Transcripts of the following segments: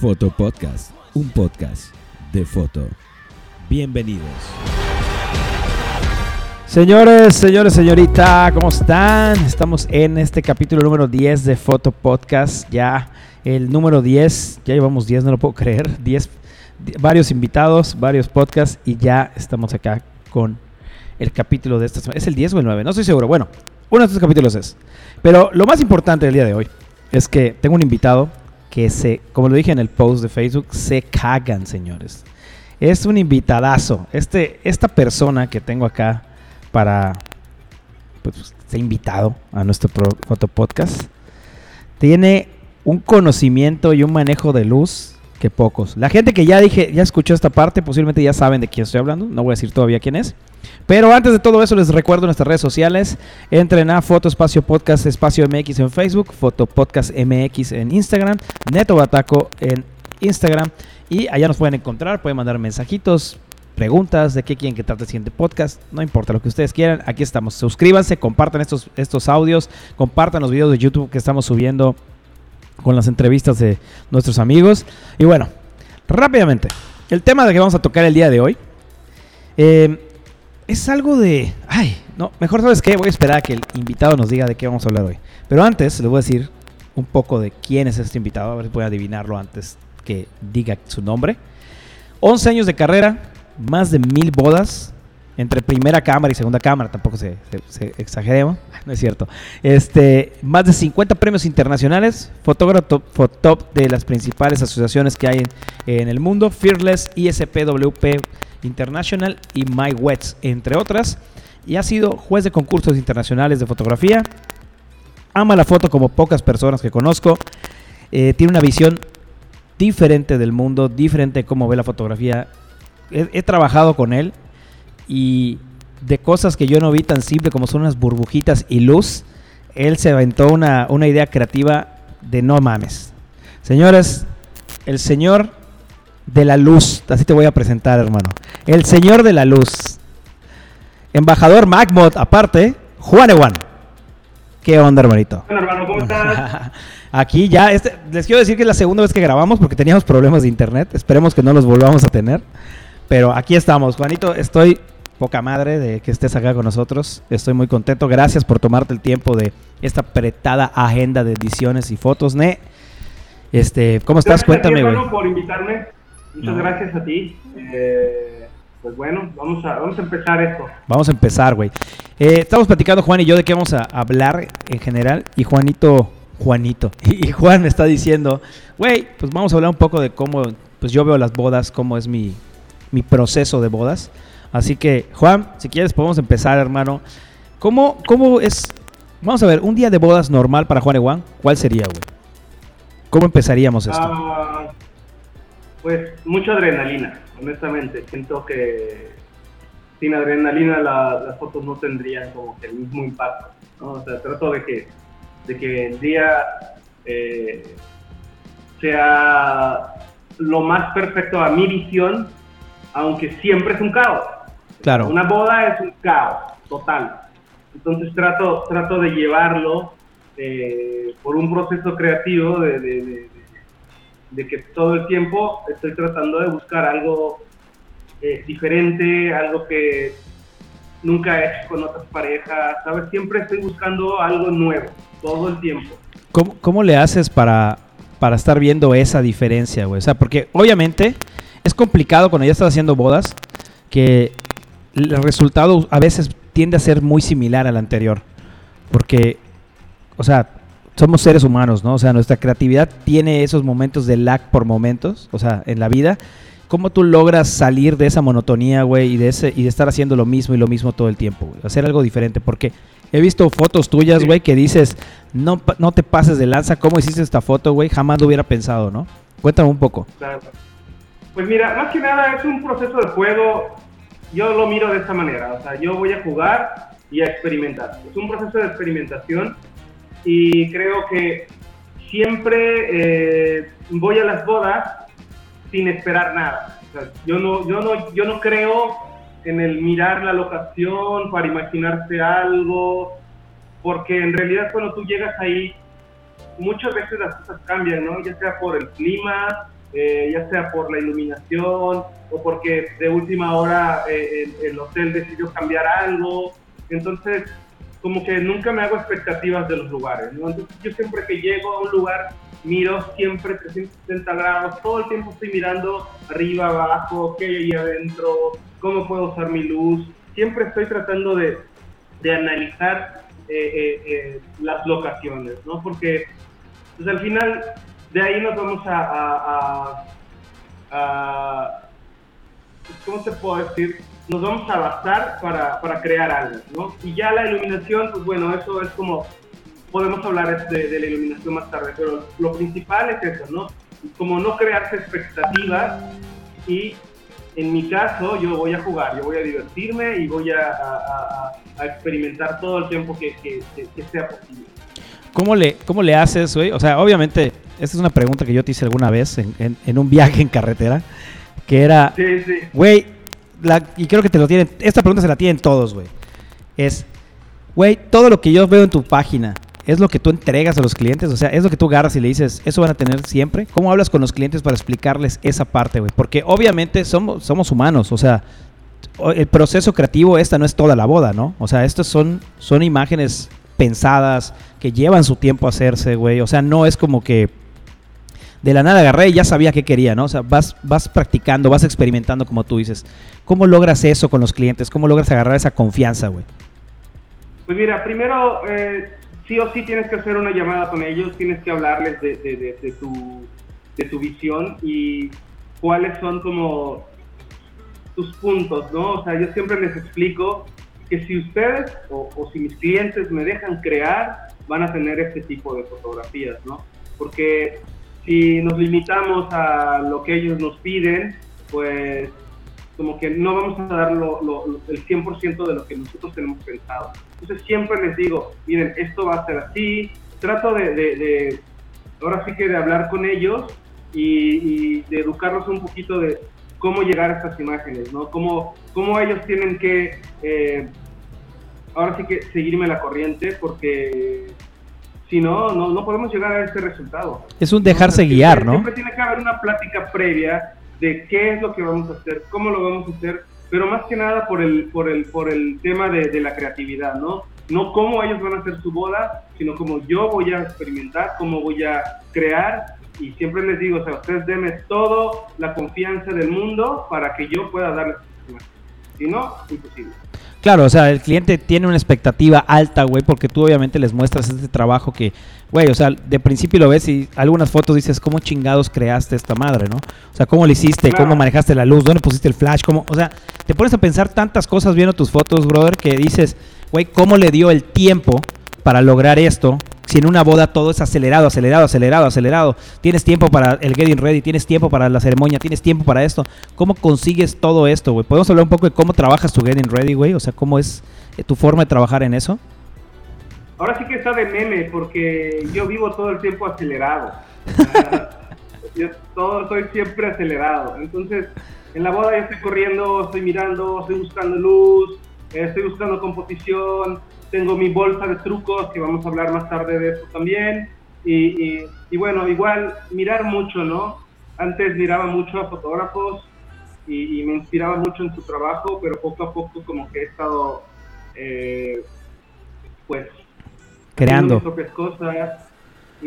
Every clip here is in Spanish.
Foto Podcast, un podcast de foto. Bienvenidos. Señores, señores, señorita, ¿cómo están? Estamos en este capítulo número 10 de Foto Podcast. Ya el número 10, ya llevamos 10, no lo puedo creer. 10, di- varios invitados, varios podcasts y ya estamos acá con el capítulo de esta semana. ¿Es el 10 o el 9? No estoy seguro. Bueno, uno de estos capítulos es. Pero lo más importante del día de hoy es que tengo un invitado que se, como lo dije en el post de Facebook, se cagan, señores. Es un invitadazo. Este, esta persona que tengo acá para pues, ser invitado a nuestro pro- podcast tiene un conocimiento y un manejo de luz que pocos. La gente que ya dije, ya escuchó esta parte, posiblemente ya saben de quién estoy hablando. No voy a decir todavía quién es. Pero antes de todo eso, les recuerdo nuestras redes sociales. Entren a Foto Espacio Podcast Espacio MX en Facebook, Foto Podcast MX en Instagram, Neto Bataco en Instagram. Y allá nos pueden encontrar, pueden mandar mensajitos, preguntas de qué quieren que trate el siguiente podcast. No importa lo que ustedes quieran, aquí estamos. Suscríbanse, compartan estos, estos audios, compartan los videos de YouTube que estamos subiendo con las entrevistas de nuestros amigos. Y bueno, rápidamente, el tema de que vamos a tocar el día de hoy eh, es algo de... Ay, no, mejor sabes qué, voy a esperar a que el invitado nos diga de qué vamos a hablar hoy. Pero antes les voy a decir un poco de quién es este invitado, a ver si puedo adivinarlo antes que diga su nombre. 11 años de carrera, más de mil bodas, entre primera cámara y segunda cámara, tampoco se, se- exageremos, no es cierto. Este, más de 50 premios internacionales, fotógrafo top de las principales asociaciones que hay en, el mundo, Fearless, ISPWP International y MyWets, entre otras. Y ha sido juez de concursos internacionales de fotografía. Ama la foto como pocas personas que conozco. Eh, tiene una visión diferente del mundo, diferente cómo ve la fotografía. He trabajado con él y de cosas que yo no vi tan simple como son unas burbujitas y luz, él se aventó una, una idea creativa de no mames. Señores, el señor de la luz, así te voy a presentar, hermano. El señor de la luz. Embajador MacMod, aparte, Juan Ewan. ¿Qué onda, hermanito? Bueno, hermano, ¿cómo estás? Aquí ya, este, les quiero decir que es la segunda vez que grabamos porque teníamos problemas de internet. Esperemos que no los volvamos a tener. Pero aquí estamos, Juanito. Estoy poca madre de que estés acá con nosotros. Estoy muy contento. Gracias por tomarte el tiempo de esta apretada agenda de ediciones y fotos, Ne. Este, ¿cómo estás? Gracias Cuéntame, güey. hermano, por invitarme. Muchas No. gracias a ti. Eh, pues bueno, vamos a, vamos a empezar esto. Vamos a empezar, güey. Eh, estamos platicando Juan y yo de qué vamos a hablar en general. Y Juanito, Juanito, y Juan me está diciendo, güey, pues vamos a hablar un poco de cómo, pues yo veo las bodas, cómo es mi, mi proceso de bodas. Así que, Juan, si quieres podemos empezar, hermano. ¿Cómo, cómo es? Vamos a ver, un día de bodas normal para Juan y Juan, ¿cuál sería, güey? ¿Cómo empezaríamos esto? Ah, pues mucha adrenalina, honestamente. Siento que sin adrenalina la- las fotos no tendrían como que el mismo impacto. O sea, trato de que, de que el día eh, sea lo más perfecto a mi visión, aunque siempre es un caos. Claro. Una boda es un caos total. Entonces trato, trato de llevarlo eh, por un proceso creativo de, de- de- de- que todo el tiempo estoy tratando de buscar algo eh, diferente, algo que nunca he hecho con otras parejas, ¿sabes? Siempre estoy buscando algo nuevo, todo el tiempo. ¿Cómo, cómo le haces para, para estar viendo esa diferencia, güey? O sea, porque obviamente es complicado cuando ya estás haciendo bodas que el resultado a veces tiende a ser muy similar al anterior. Porque, o sea, somos seres humanos, ¿no? O sea, nuestra creatividad tiene esos momentos de lag por momentos, o sea, en la vida. ¿Cómo tú logras salir de esa monotonía, güey, y de ese y de estar haciendo lo mismo y lo mismo todo el tiempo, güey? Hacer algo diferente, porque he visto fotos tuyas, güey, que dices, no, no te pases de lanza, ¿cómo hiciste esta foto, güey? Jamás lo hubiera pensado, ¿no? Cuéntame un poco. Claro. Pues mira, más que nada es un proceso de juego, yo lo miro de esta manera, o sea, yo voy a jugar y a experimentar. Es un proceso de experimentación y creo que siempre eh, voy a las bodas sin esperar nada. O sea, yo, no, yo, no, yo no creo en el mirar la locación para imaginarse algo, porque en realidad cuando tú llegas ahí muchas veces las cosas cambian, ¿no? Ya sea por el clima, eh, ya sea por la iluminación o porque de última hora eh, el, hotel decidió cambiar algo. Entonces, como que nunca me hago expectativas de los lugares, ¿no? Entonces, yo siempre que llego a un lugar, miro siempre 360 grados, todo el tiempo estoy mirando arriba, abajo, qué hay adentro, cómo puedo usar mi luz. Siempre estoy tratando de, de analizar eh, las locaciones, ¿no? Porque pues, al final de ahí nos vamos a, ¿cómo te puedo decir? Nos vamos a basar para, para, crear algo, ¿no? Y ya la iluminación, pues bueno, eso es como, podemos hablar de, de la iluminación más tarde, pero lo principal es eso, ¿no? Como no crearse expectativas y en mi caso yo voy a jugar, yo voy a divertirme y voy a, a, a experimentar todo el tiempo que, que, que sea posible. ¿Cómo le, ¿Cómo le haces, güey? O sea, obviamente, esta es una pregunta que yo te hice alguna vez en, en, un viaje en carretera, que era, güey, y creo que te lo tienen, esta pregunta se la tienen todos, güey. Es, güey, todo lo que yo veo en tu página, ¿es lo que tú entregas a los clientes? O sea, ¿es lo que tú agarras y le dices, eso van a tener siempre? ¿Cómo hablas con los clientes para explicarles esa parte, güey? Porque obviamente somos, somos humanos, o sea, el proceso creativo, esta no es toda la boda, ¿no? O sea, estas son, son imágenes pensadas, que llevan su tiempo a hacerse, güey. O sea, no es como que de la nada agarré y ya sabía qué quería, ¿no? O sea, vas, vas practicando, vas experimentando, como tú dices. ¿Cómo logras eso con los clientes? ¿Cómo logras agarrar esa confianza, güey? Pues mira, primero, eh, sí o sí tienes que hacer una llamada con ellos, tienes que hablarles de, de, tu, de tu visión y cuáles son como tus puntos, ¿no? O sea, yo siempre les explico que si ustedes o, si mis clientes me dejan crear, van a tener este tipo de fotografías, ¿no? Porque si nos limitamos a lo que ellos nos piden, pues como que no vamos a dar lo, el 100% de lo que nosotros tenemos pensado. Entonces siempre les digo, miren, esto va a ser así, trato de, de, ahora sí que de hablar con ellos y, de educarlos un poquito de cómo llegar a estas imágenes, ¿no? Cómo, cómo ellos tienen que eh, ahora sí que seguirme la corriente porque si no, no, podemos llegar a este resultado. Es un dejarse guiar, ¿no? Siempre tiene que haber una plática previa de qué es lo que vamos a hacer, cómo lo vamos a hacer, pero más que nada por el, por el, por el tema de, la creatividad, ¿no? No cómo ellos van a hacer su boda, sino cómo yo voy a experimentar, cómo voy a crear. Y siempre les digo, o sea, ustedes denme todo la confianza del mundo para que yo pueda darles. Si no, imposible. Claro, o sea, el cliente tiene una expectativa alta, güey, porque tú obviamente les muestras este trabajo que, güey, o sea, de principio lo ves y algunas fotos dices, ¿cómo chingados creaste esta madre, no? O sea, ¿cómo lo hiciste? ¿Cómo manejaste la luz? ¿Dónde pusiste el flash? ¿Cómo? O sea, te pones a pensar tantas cosas viendo tus fotos, brother, que dices, güey, ¿cómo le dio el tiempo para lograr esto si en una boda todo es acelerado, acelerado, acelerado, acelerado, tienes tiempo para el getting ready, tienes tiempo para la ceremonia, tienes tiempo para esto, ¿cómo consigues todo esto, güey? ¿Podemos hablar un poco de cómo trabajas tu getting ready, güey? O sea, ¿cómo es eh, tu forma de trabajar en eso? Ahora sí que está de meme, porque yo vivo todo el tiempo acelerado. yo todo soy siempre acelerado. Entonces, en la boda yo estoy corriendo, estoy mirando, estoy buscando luz, estoy buscando composición, tengo mi bolsa de trucos, que vamos a hablar más tarde de eso también. Y, y, bueno, igual mirar mucho, ¿no? Antes miraba mucho a fotógrafos y, me inspiraba mucho en su trabajo, pero poco a poco como que he estado, eh, pues, creando mis propias cosas. Y,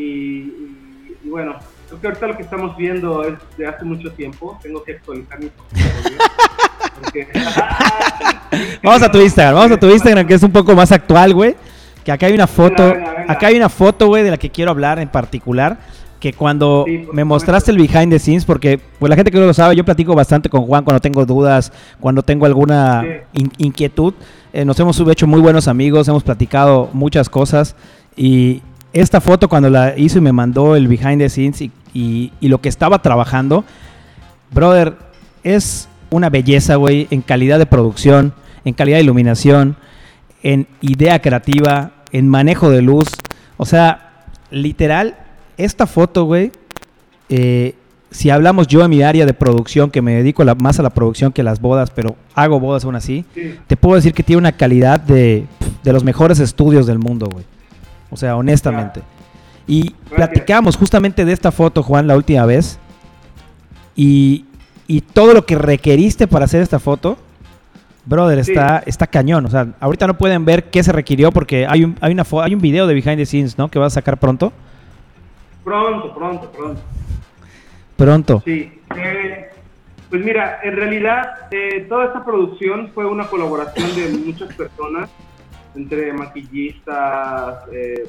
y, bueno, creo que ahorita lo que estamos viendo es de hace mucho tiempo. Tengo que actualizar vamos a tu Instagram, vamos a tu Instagram que es un poco más actual, güey. Que acá hay una foto, acá hay una foto, güey, de la que quiero hablar en particular. Que cuando me mostraste el behind the scenes, porque pues la gente que no lo sabe, yo platico bastante con Juan cuando tengo dudas, cuando tengo alguna inquietud. Eh, nos hemos hecho muy buenos amigos, hemos platicado muchas cosas. Y esta foto cuando la hizo y me mandó el behind the scenes y, y lo que estaba trabajando, brother, es una belleza, güey, en calidad de producción, en calidad de iluminación, en idea creativa, en manejo de luz. O sea, literal, esta foto, güey, eh, si hablamos yo en mi área de producción, que me dedico más a la producción que a las bodas, pero hago bodas aún así, te puedo decir que tiene una calidad de, de, los mejores estudios del mundo, güey. O sea, honestamente. Y platicamos justamente de esta foto, Juan, la última vez. Y, y todo lo que requeriste para hacer esta foto, brother, está, está cañón. O sea, ahorita no pueden ver qué se requirió porque hay un, hay, una hay un video de behind the scenes, ¿no? Que vas a sacar pronto. Pronto, pronto, pronto. Pronto. Sí. Eh, pues mira, en realidad eh, toda esta producción fue una colaboración de muchas personas, entre maquillistas. Eh,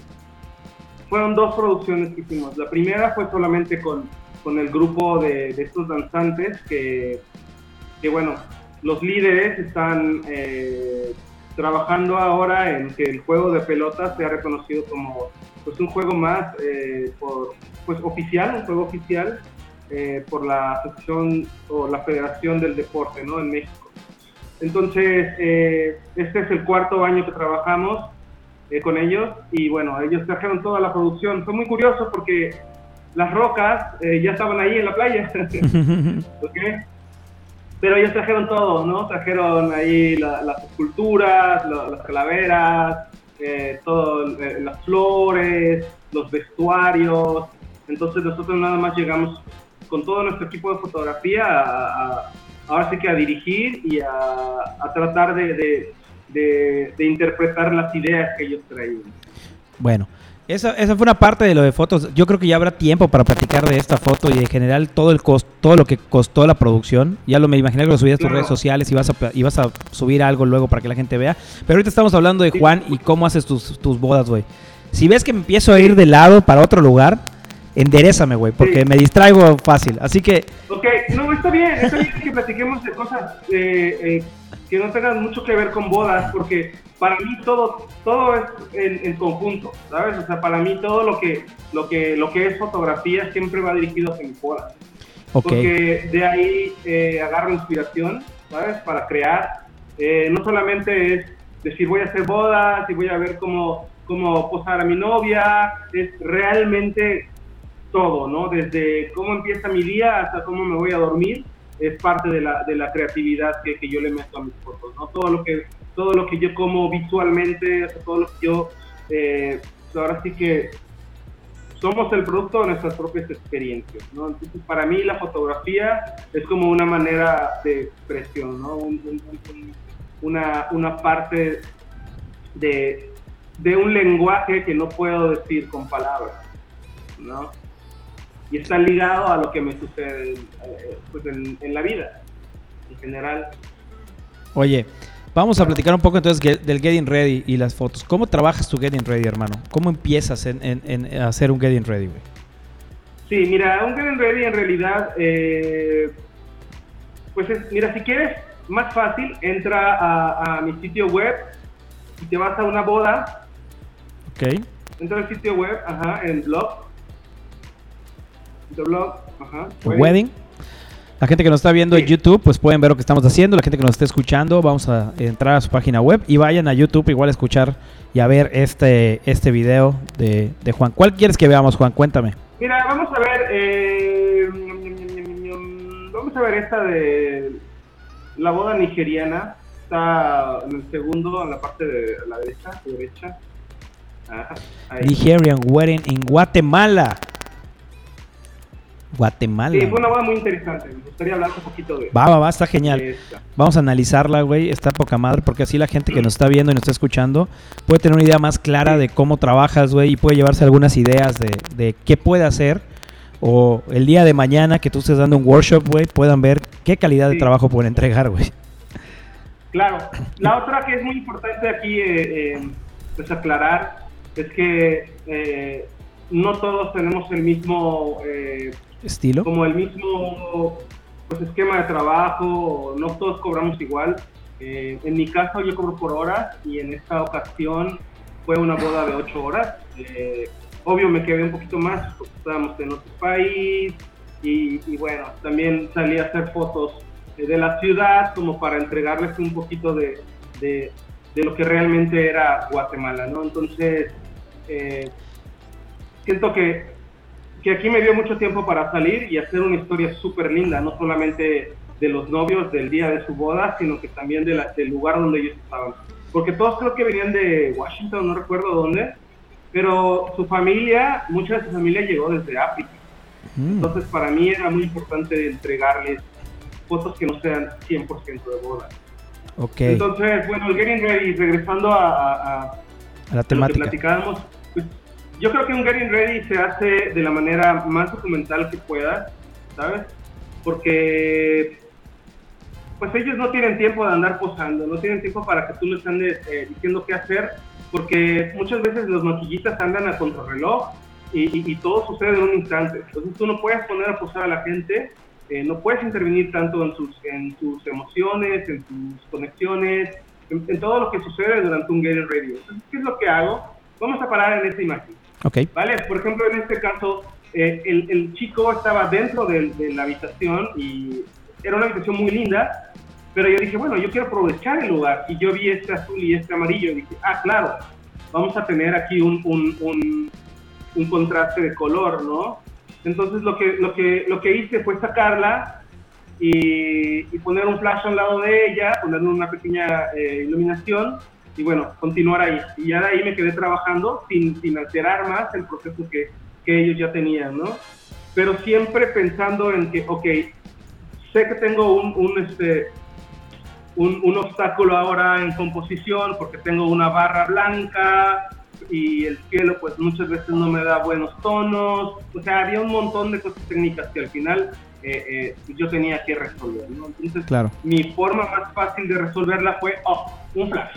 fueron dos producciones que hicimos. La primera fue solamente con, con el grupo de, de estos danzantes que, que, bueno, los líderes están trabajando ahora en que el juego de pelotas sea reconocido como pues un juego más por, pues oficial, un juego oficial eh, por la Asociación o la Federación del Deporte ¿no? en México. Entonces, eh, este es el cuarto año que trabajamos eh, con ellos y bueno, ellos trajeron toda la producción. Fue muy curioso porque las rocas ya estaban ahí en la playa. Pero ellos trajeron todo, ¿no? Trajeron ahí las esculturas, las calaveras, todo, las flores, los vestuarios. Entonces nosotros nada más llegamos con todo nuestro equipo de fotografía a, ahora sí que a dirigir y a, tratar de, interpretar las ideas que ellos traían. Bueno, esa, esa, fue una parte de lo de fotos. Yo creo que ya habrá tiempo para platicar de esta foto y en general todo el costo, todo lo que costó la producción. Ya lo me imaginé que lo subías a tus redes sociales y vas, a, y vas a subir algo luego para que la gente vea. Pero ahorita estamos hablando de Juan y cómo haces tus, tus bodas, güey. Si ves que me empiezo a ir de lado para otro lugar, enderezame, güey, porque me distraigo fácil. Así que. Ok, no, está bien, está bien que platiquemos de cosas eh, eh, que no tengan mucho que ver con bodas, porque para mí todo, todo es en, conjunto, ¿sabes? O sea, para mí todo lo que, lo que, lo que es fotografía siempre va dirigido hacia mi bodas. Porque de ahí eh, agarro inspiración, ¿sabes? Para crear. no solamente es decir, voy a hacer bodas y voy a ver cómo, cómo posar a mi novia, es realmente todo, ¿no? Desde cómo empieza mi día hasta cómo me voy a dormir, es parte de la, de la creatividad que, que, yo le meto a mis fotos, ¿no? Todo lo que, todo lo que yo como visualmente, todo lo que yo, eh, ahora sí que somos el producto de nuestras propias experiencias, ¿no? Entonces, para mí la fotografía es como una manera de expresión, ¿no? una, una parte de, de un lenguaje que no puedo decir con palabras, ¿no? y está ligado a lo que me sucede eh, pues en, la vida en general. Oye, vamos a platicar un poco entonces del Getting Ready y las fotos. ¿Cómo trabajas tu Getting Ready, hermano? ¿Cómo empiezas en, hacer un Getting Ready, güey? Sí, mira, un Getting Ready en realidad, eh, pues es, mira, si quieres más fácil, entra a, a, mi sitio web y te vas a una boda. Ok. Entra al sitio web, ajá, en blog Wedding. La gente que nos está viendo en YouTube, pues pueden ver lo que estamos haciendo. La gente que nos está escuchando, vamos a entrar a su página web y vayan a YouTube igual a escuchar y a ver este, este video de, Juan. ¿Cuál quieres que veamos, Juan? Cuéntame. Mira, vamos a ver, eh, vamos a ver esta de la boda nigeriana. Está en el segundo, en la parte de la derecha. derecha. Nigerian Wedding en Guatemala. Guatemala. Sí, fue una boda muy interesante. Me gustaría hablar un poquito de. Va, va, va, está genial. Vamos a analizarla, güey. Está poca madre, porque así la gente que nos está viendo y nos está escuchando puede tener una idea más clara de cómo trabajas, güey, y puede llevarse algunas ideas de, de qué puede hacer. O el día de mañana que tú estés dando un workshop, güey, puedan ver qué calidad de trabajo pueden entregar, güey. Claro. La otra que es muy importante aquí, eh, eh, pues aclarar, es que eh, no todos tenemos el mismo estilo. Como el mismo pues, esquema de trabajo, no todos cobramos igual. Eh, en mi caso yo cobro por horas y en esta ocasión fue una boda de ocho horas. Eh, obvio me quedé un poquito más porque estábamos en otro país y, bueno, también salí a hacer fotos de la ciudad como para entregarles un poquito de, de, lo que realmente era Guatemala, ¿no? Entonces, eh, siento que que aquí me dio mucho tiempo para salir y hacer una historia súper linda, no solamente de los novios del día de su boda, sino que también de la, del lugar donde ellos estaban. Porque todos creo que venían de Washington, no recuerdo dónde, pero su familia, mucha de su familia llegó desde África. Mm. Entonces, para mí era muy importante entregarles fotos que no sean 100% de boda. Ok. Entonces, bueno, el Getting Ready, regresando a, a, a la lo que temática. platicábamos, yo creo que un Getting Ready se hace de la manera más documental que puedas, ¿sabes? Porque pues ellos no tienen tiempo de andar posando, no tienen tiempo para que tú les andes eh, diciendo qué hacer, porque muchas veces los maquillistas andan a contrarreloj y, y, y todo sucede en un instante. Entonces tú no puedes poner a posar a la gente, eh, no puedes intervenir tanto en sus, en sus emociones, en sus conexiones, en, en todo lo que sucede durante un Getting Ready. Entonces, ¿qué es lo que hago? Vamos a parar en esta imagen. Ok. ¿Vale? Por ejemplo, en este caso, eh, el, el, chico estaba dentro de, de, la habitación y era una habitación muy linda, pero yo dije, bueno, yo quiero aprovechar el lugar. Y yo vi este azul y este amarillo y dije, ah, claro, vamos a tener aquí un, un, un, un contraste de color, ¿no? Entonces lo que, lo que, lo que hice fue sacarla y, y poner un flash al lado de ella, ponerle una pequeña eh, iluminación y bueno, continuar ahí. Y ya de ahí me quedé trabajando sin, sin alterar más el proceso que, que ellos ya tenían, ¿no? Pero siempre pensando en que, ok, sé que tengo un, un este, un, un, obstáculo ahora en composición porque tengo una barra blanca y el cielo pues muchas veces no me da buenos tonos, o sea, había un montón de cosas técnicas que al final eh, eh, yo tenía que resolver, ¿no? Entonces, claro. mi forma más fácil de resolverla fue, oh, un flash.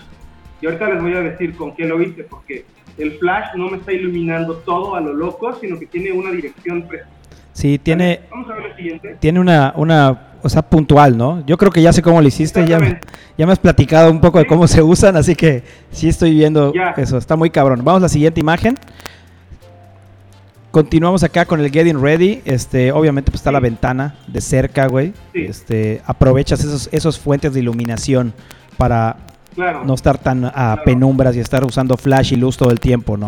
Y ahorita les voy a decir con qué lo hice, porque el flash no me está iluminando todo a lo loco, sino que tiene una dirección precisa. Sí, tiene, Vamos a ver el siguiente. tiene una, una, o sea, puntual, ¿no? Yo creo que ya sé cómo lo hiciste, ya me, ya me has platicado un poco de cómo se usan, así que sí estoy viendo Ya. eso, está muy cabrón. Vamos a la siguiente imagen. Continuamos acá con el Getting Ready. Este, obviamente pues está Sí. la ventana de cerca, güey. Sí. Este, aprovechas esos, esos fuentes de iluminación para Claro. no estar tan a Claro. penumbras y estar usando flash y luz todo el tiempo, ¿no?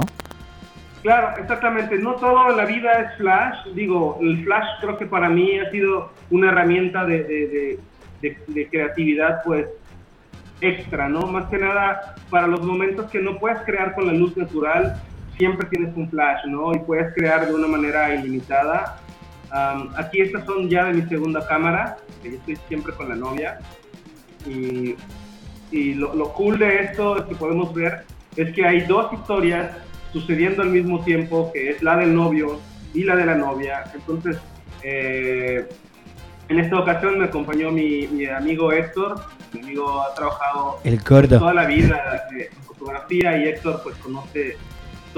Claro, exactamente. No todo en la vida es flash. Digo, el flash creo que para mí ha sido una herramienta de, de, de, de- de creatividad, pues, extra, ¿no? Más que nada, para los momentos que no puedes crear con la luz natural, siempre tienes un flash, ¿no? Y puedes crear de una manera ilimitada. Am, aquí estas son ya de mi segunda cámara, que yo estoy siempre con la novia. Y, y lo, lo cool de esto es que podemos ver es que hay dos historias sucediendo al mismo tiempo, que es la del novio y la de la novia. Entonces, eh, en esta ocasión me acompañó mi, mi amigo Héctor. Mi amigo ha trabajado El toda la vida en fotografía y Héctor pues conoce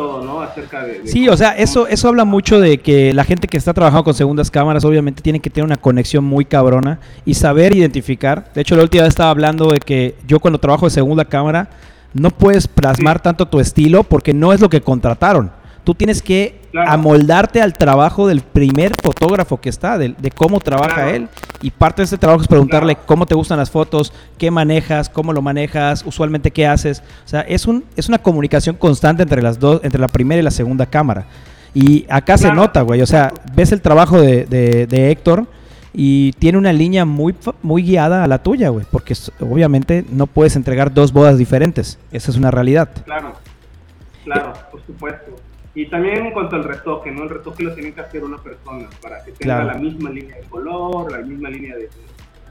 todo, ¿no? Acerca de... de Sí, o sea, eso, eso habla mucho de que la gente que está trabajando con segundas cámaras obviamente tiene que tener una conexión muy cabrona y saber identificar. De hecho, la última vez estaba hablando de que yo cuando trabajo de segunda cámara no puedes plasmar Sí. tanto tu estilo porque no es lo que contrataron. Tú tienes que Claro. amoldarte al trabajo del primer fotógrafo que está, de, de cómo trabaja Claro. él. Y parte de ese trabajo es preguntarle Claro. cómo te gustan las fotos, qué manejas, cómo lo manejas, usualmente qué haces. O sea, es, un, es una comunicación constante entre las dos, entre la primera y la segunda cámara. Y acá se nota, güey. O sea, ves el trabajo de, de- de Héctor y tiene una línea muy, muy guiada a la tuya, güey. Porque obviamente no puedes entregar dos bodas diferentes. Esa es una realidad. Claro, claro, por supuesto. Y también en cuanto al retoque, ¿no? El retoque lo tiene que hacer una persona para que tenga Claro. la misma línea de color, la misma línea de,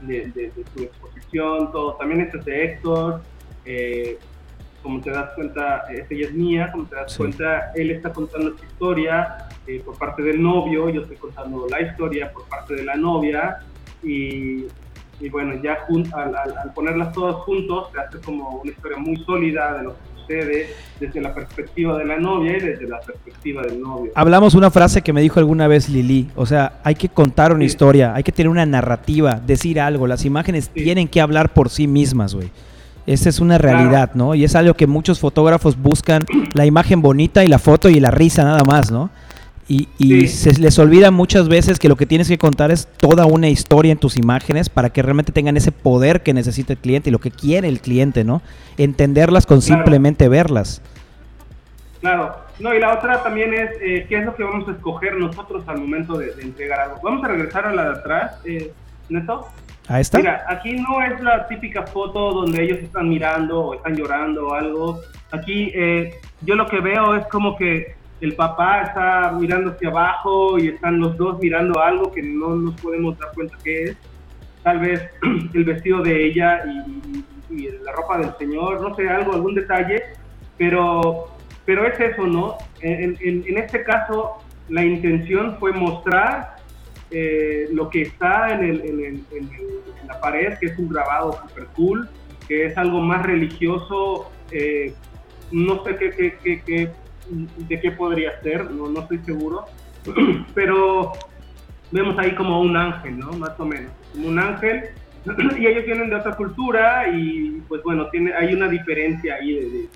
de, de- de su exposición, todo. También este es de Héctor. eh, como te das cuenta, esta ya es mía, como te das Sí. cuenta, él está contando su historia eh, por parte del novio, yo estoy contando la historia por parte de la novia. Y, y bueno, ya jun- al, al- al ponerlas todas juntos, se hace como una historia muy sólida de lo que sucede desde la perspectiva de la novia y desde la perspectiva del novio. Hablamos una frase que me dijo alguna vez Lili. O sea, hay que contar una Sí. historia, hay que tener una narrativa, decir algo. Las imágenes Sí. tienen que hablar por sí mismas, güey. Esa es una realidad, ¿no? Y es algo que muchos fotógrafos buscan, la imagen bonita y la foto y la risa nada más, ¿no? Y, y Sí. se les olvida muchas veces que lo que tienes que contar es toda una historia en tus imágenes para que realmente tengan ese poder que necesita el cliente y lo que quiere el cliente, ¿no? Entenderlas con Claro. simplemente verlas. Claro. No, y la otra también es eh, qué es lo que vamos a escoger nosotros al momento de, de entregar algo. Vamos a regresar a la de atrás, eh, Neto. ¿A esta? Mira, aquí no es la típica foto donde ellos están mirando o están llorando o algo. Aquí eh, yo lo que veo es como que el papá está mirando hacia abajo y están los dos mirando algo que no nos podemos dar cuenta que es. Tal vez el vestido de ella y, la ropa del señor, no sé, algo, algún detalle, pero, pero es eso, ¿no? En, este caso, la intención fue mostrar eh, lo que está en, la pared, que es un grabado super cool, que es algo más religioso, eh, no sé qué, de qué podría ser, no, no estoy seguro, pero vemos ahí como un ángel, ¿no? Más o menos, como un ángel, y ellos vienen de otra cultura y pues bueno, tiene, hay una diferencia ahí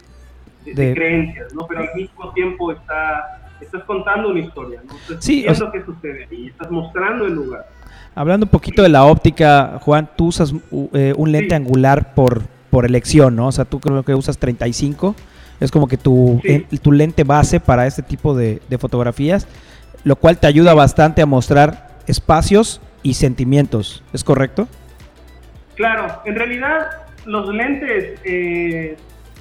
de, de creencias, ¿no? Pero al mismo tiempo está estás contando una historia, ¿no? Estás sí, lo que sucede y estás mostrando el lugar. Hablando un poquito de la óptica, Juan, tú usas eh, un lente angular por, por elección, ¿no? O sea, tú creo que usas 35, es como que tu, tu lente base para este tipo de, fotografías, lo cual te ayuda bastante a mostrar espacios y sentimientos, ¿es correcto? Claro, en realidad los lentes eh,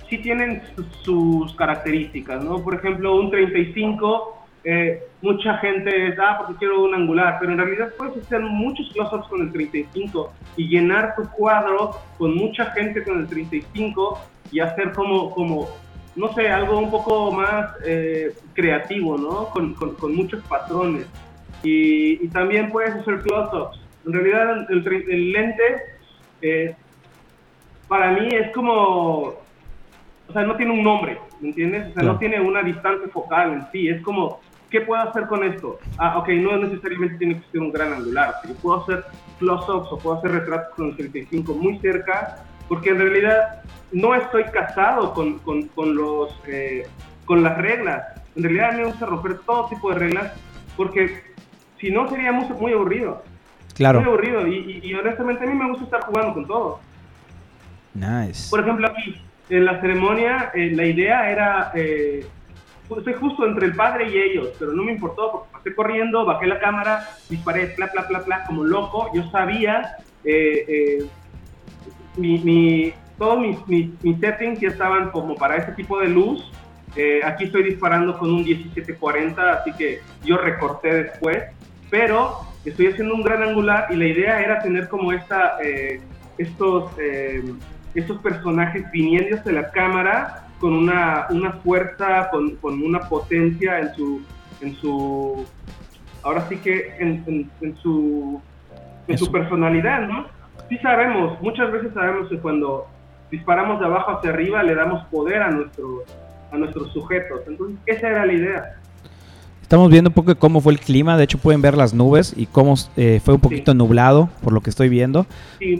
sí tienen sus, características, ¿no? Por ejemplo, un 35, eh, mucha gente es, ah, porque quiero un angular, pero en realidad puedes hacer muchos close-ups con el 35 y llenar tu cuadro con mucha gente con el 35 y hacer como, como no sé, algo un poco más eh, creativo, ¿no? Con, con, muchos patrones. Y, y, también puedes hacer close-ups. En realidad, el, el lente, eh, para mí es como o sea, no tiene un nombre, ¿me entiendes? O sea, no tiene una distancia focal en sí, es como, ¿qué puedo hacer con esto? Ah, ok, no necesariamente tiene que ser un gran angular, pero puedo hacer close-ups o puedo hacer retratos con el 35 muy cerca, porque en realidad no estoy casado con, con, con los, eh, con las reglas. En realidad me gusta romper todo tipo de reglas, porque si no sería muy, muy aburrido. Claro. Muy aburrido, y, y, y honestamente a mí me gusta estar jugando con todo. Nice. Por ejemplo, aquí, en la ceremonia eh, la idea era, eh, estoy justo entre el padre y ellos, pero no me importó porque pasé corriendo, bajé la cámara, disparé, bla, bla, bla, bla, como loco. Yo sabía, eh, eh mi, mi, todos mis, mis, settings ya estaban como para ese tipo de luz. aquí estoy disparando con un 1740, así que yo recorté después, pero estoy haciendo un gran angular y la idea era tener como esta, estos estos personajes viniendo de la cámara con una, una fuerza, con, con, una potencia en su, en su, ahora sí que en, en, su, en su personalidad, ¿no? Sí sabemos, muchas veces sabemos que cuando disparamos de abajo hacia arriba le damos poder a, nuestro, a nuestros sujetos. Entonces, esa era la idea. Estamos viendo un poco de cómo fue el clima, de hecho pueden ver las nubes y cómo eh, fue un poquito nublado, por lo que estoy viendo.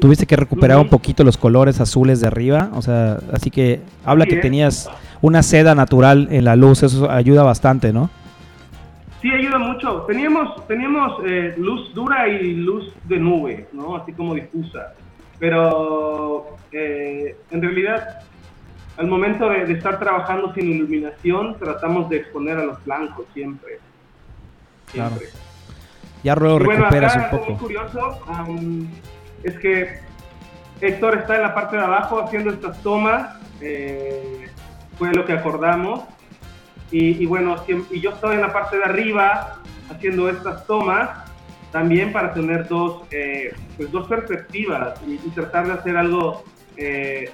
Tuviste que recuperar un poquito los colores azules de arriba, o sea, así que habla que tenías una seda natural en la luz, eso ayuda bastante, ¿no? Sí, ayuda mucho. Teníamos, teníamos eh, luz dura y luz de nube, ¿no? Así como difusa. Pero eh, en realidad al momento de, estar trabajando sin iluminación, tratamos de exponer a los blancos siempre. siempre. Ya luego recuperas un poco. Muy curioso es que Héctor está en la parte de abajo haciendo estas tomas, eh, fue lo que acordamos. Y, bueno, y yo estoy en la parte de arriba haciendo estas tomas también para tener dos, eh, pues dos perspectivas y, tratar de hacer algo eh,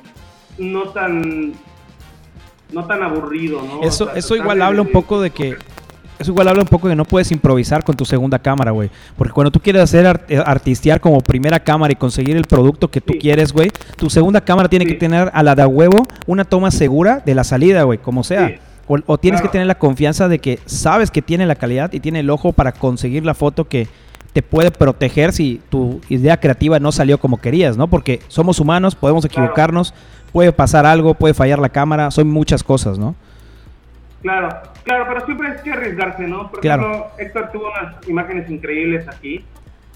no tan no tan aburrido, ¿no? Eso, eso igual habla un poco de que eso igual habla un poco de que no puedes improvisar con tu segunda cámara, güey. Porque cuando tú quieres hacer eh, artistear como primera cámara y conseguir el producto que tú quieres, güey, tu segunda cámara tiene que tener a la de huevo una toma segura de la salida, güey, como sea. O, tienes que tener la confianza de que sabes que tiene la calidad y tiene el ojo para conseguir la foto que te puede proteger si tu idea creativa no salió como querías, ¿no? Porque somos humanos, podemos equivocarnos, puede pasar algo, puede fallar la cámara, son muchas cosas, ¿no? Claro, claro, pero siempre hay que arriesgarse, ¿no? Por ejemplo, Héctor tuvo unas imágenes increíbles aquí,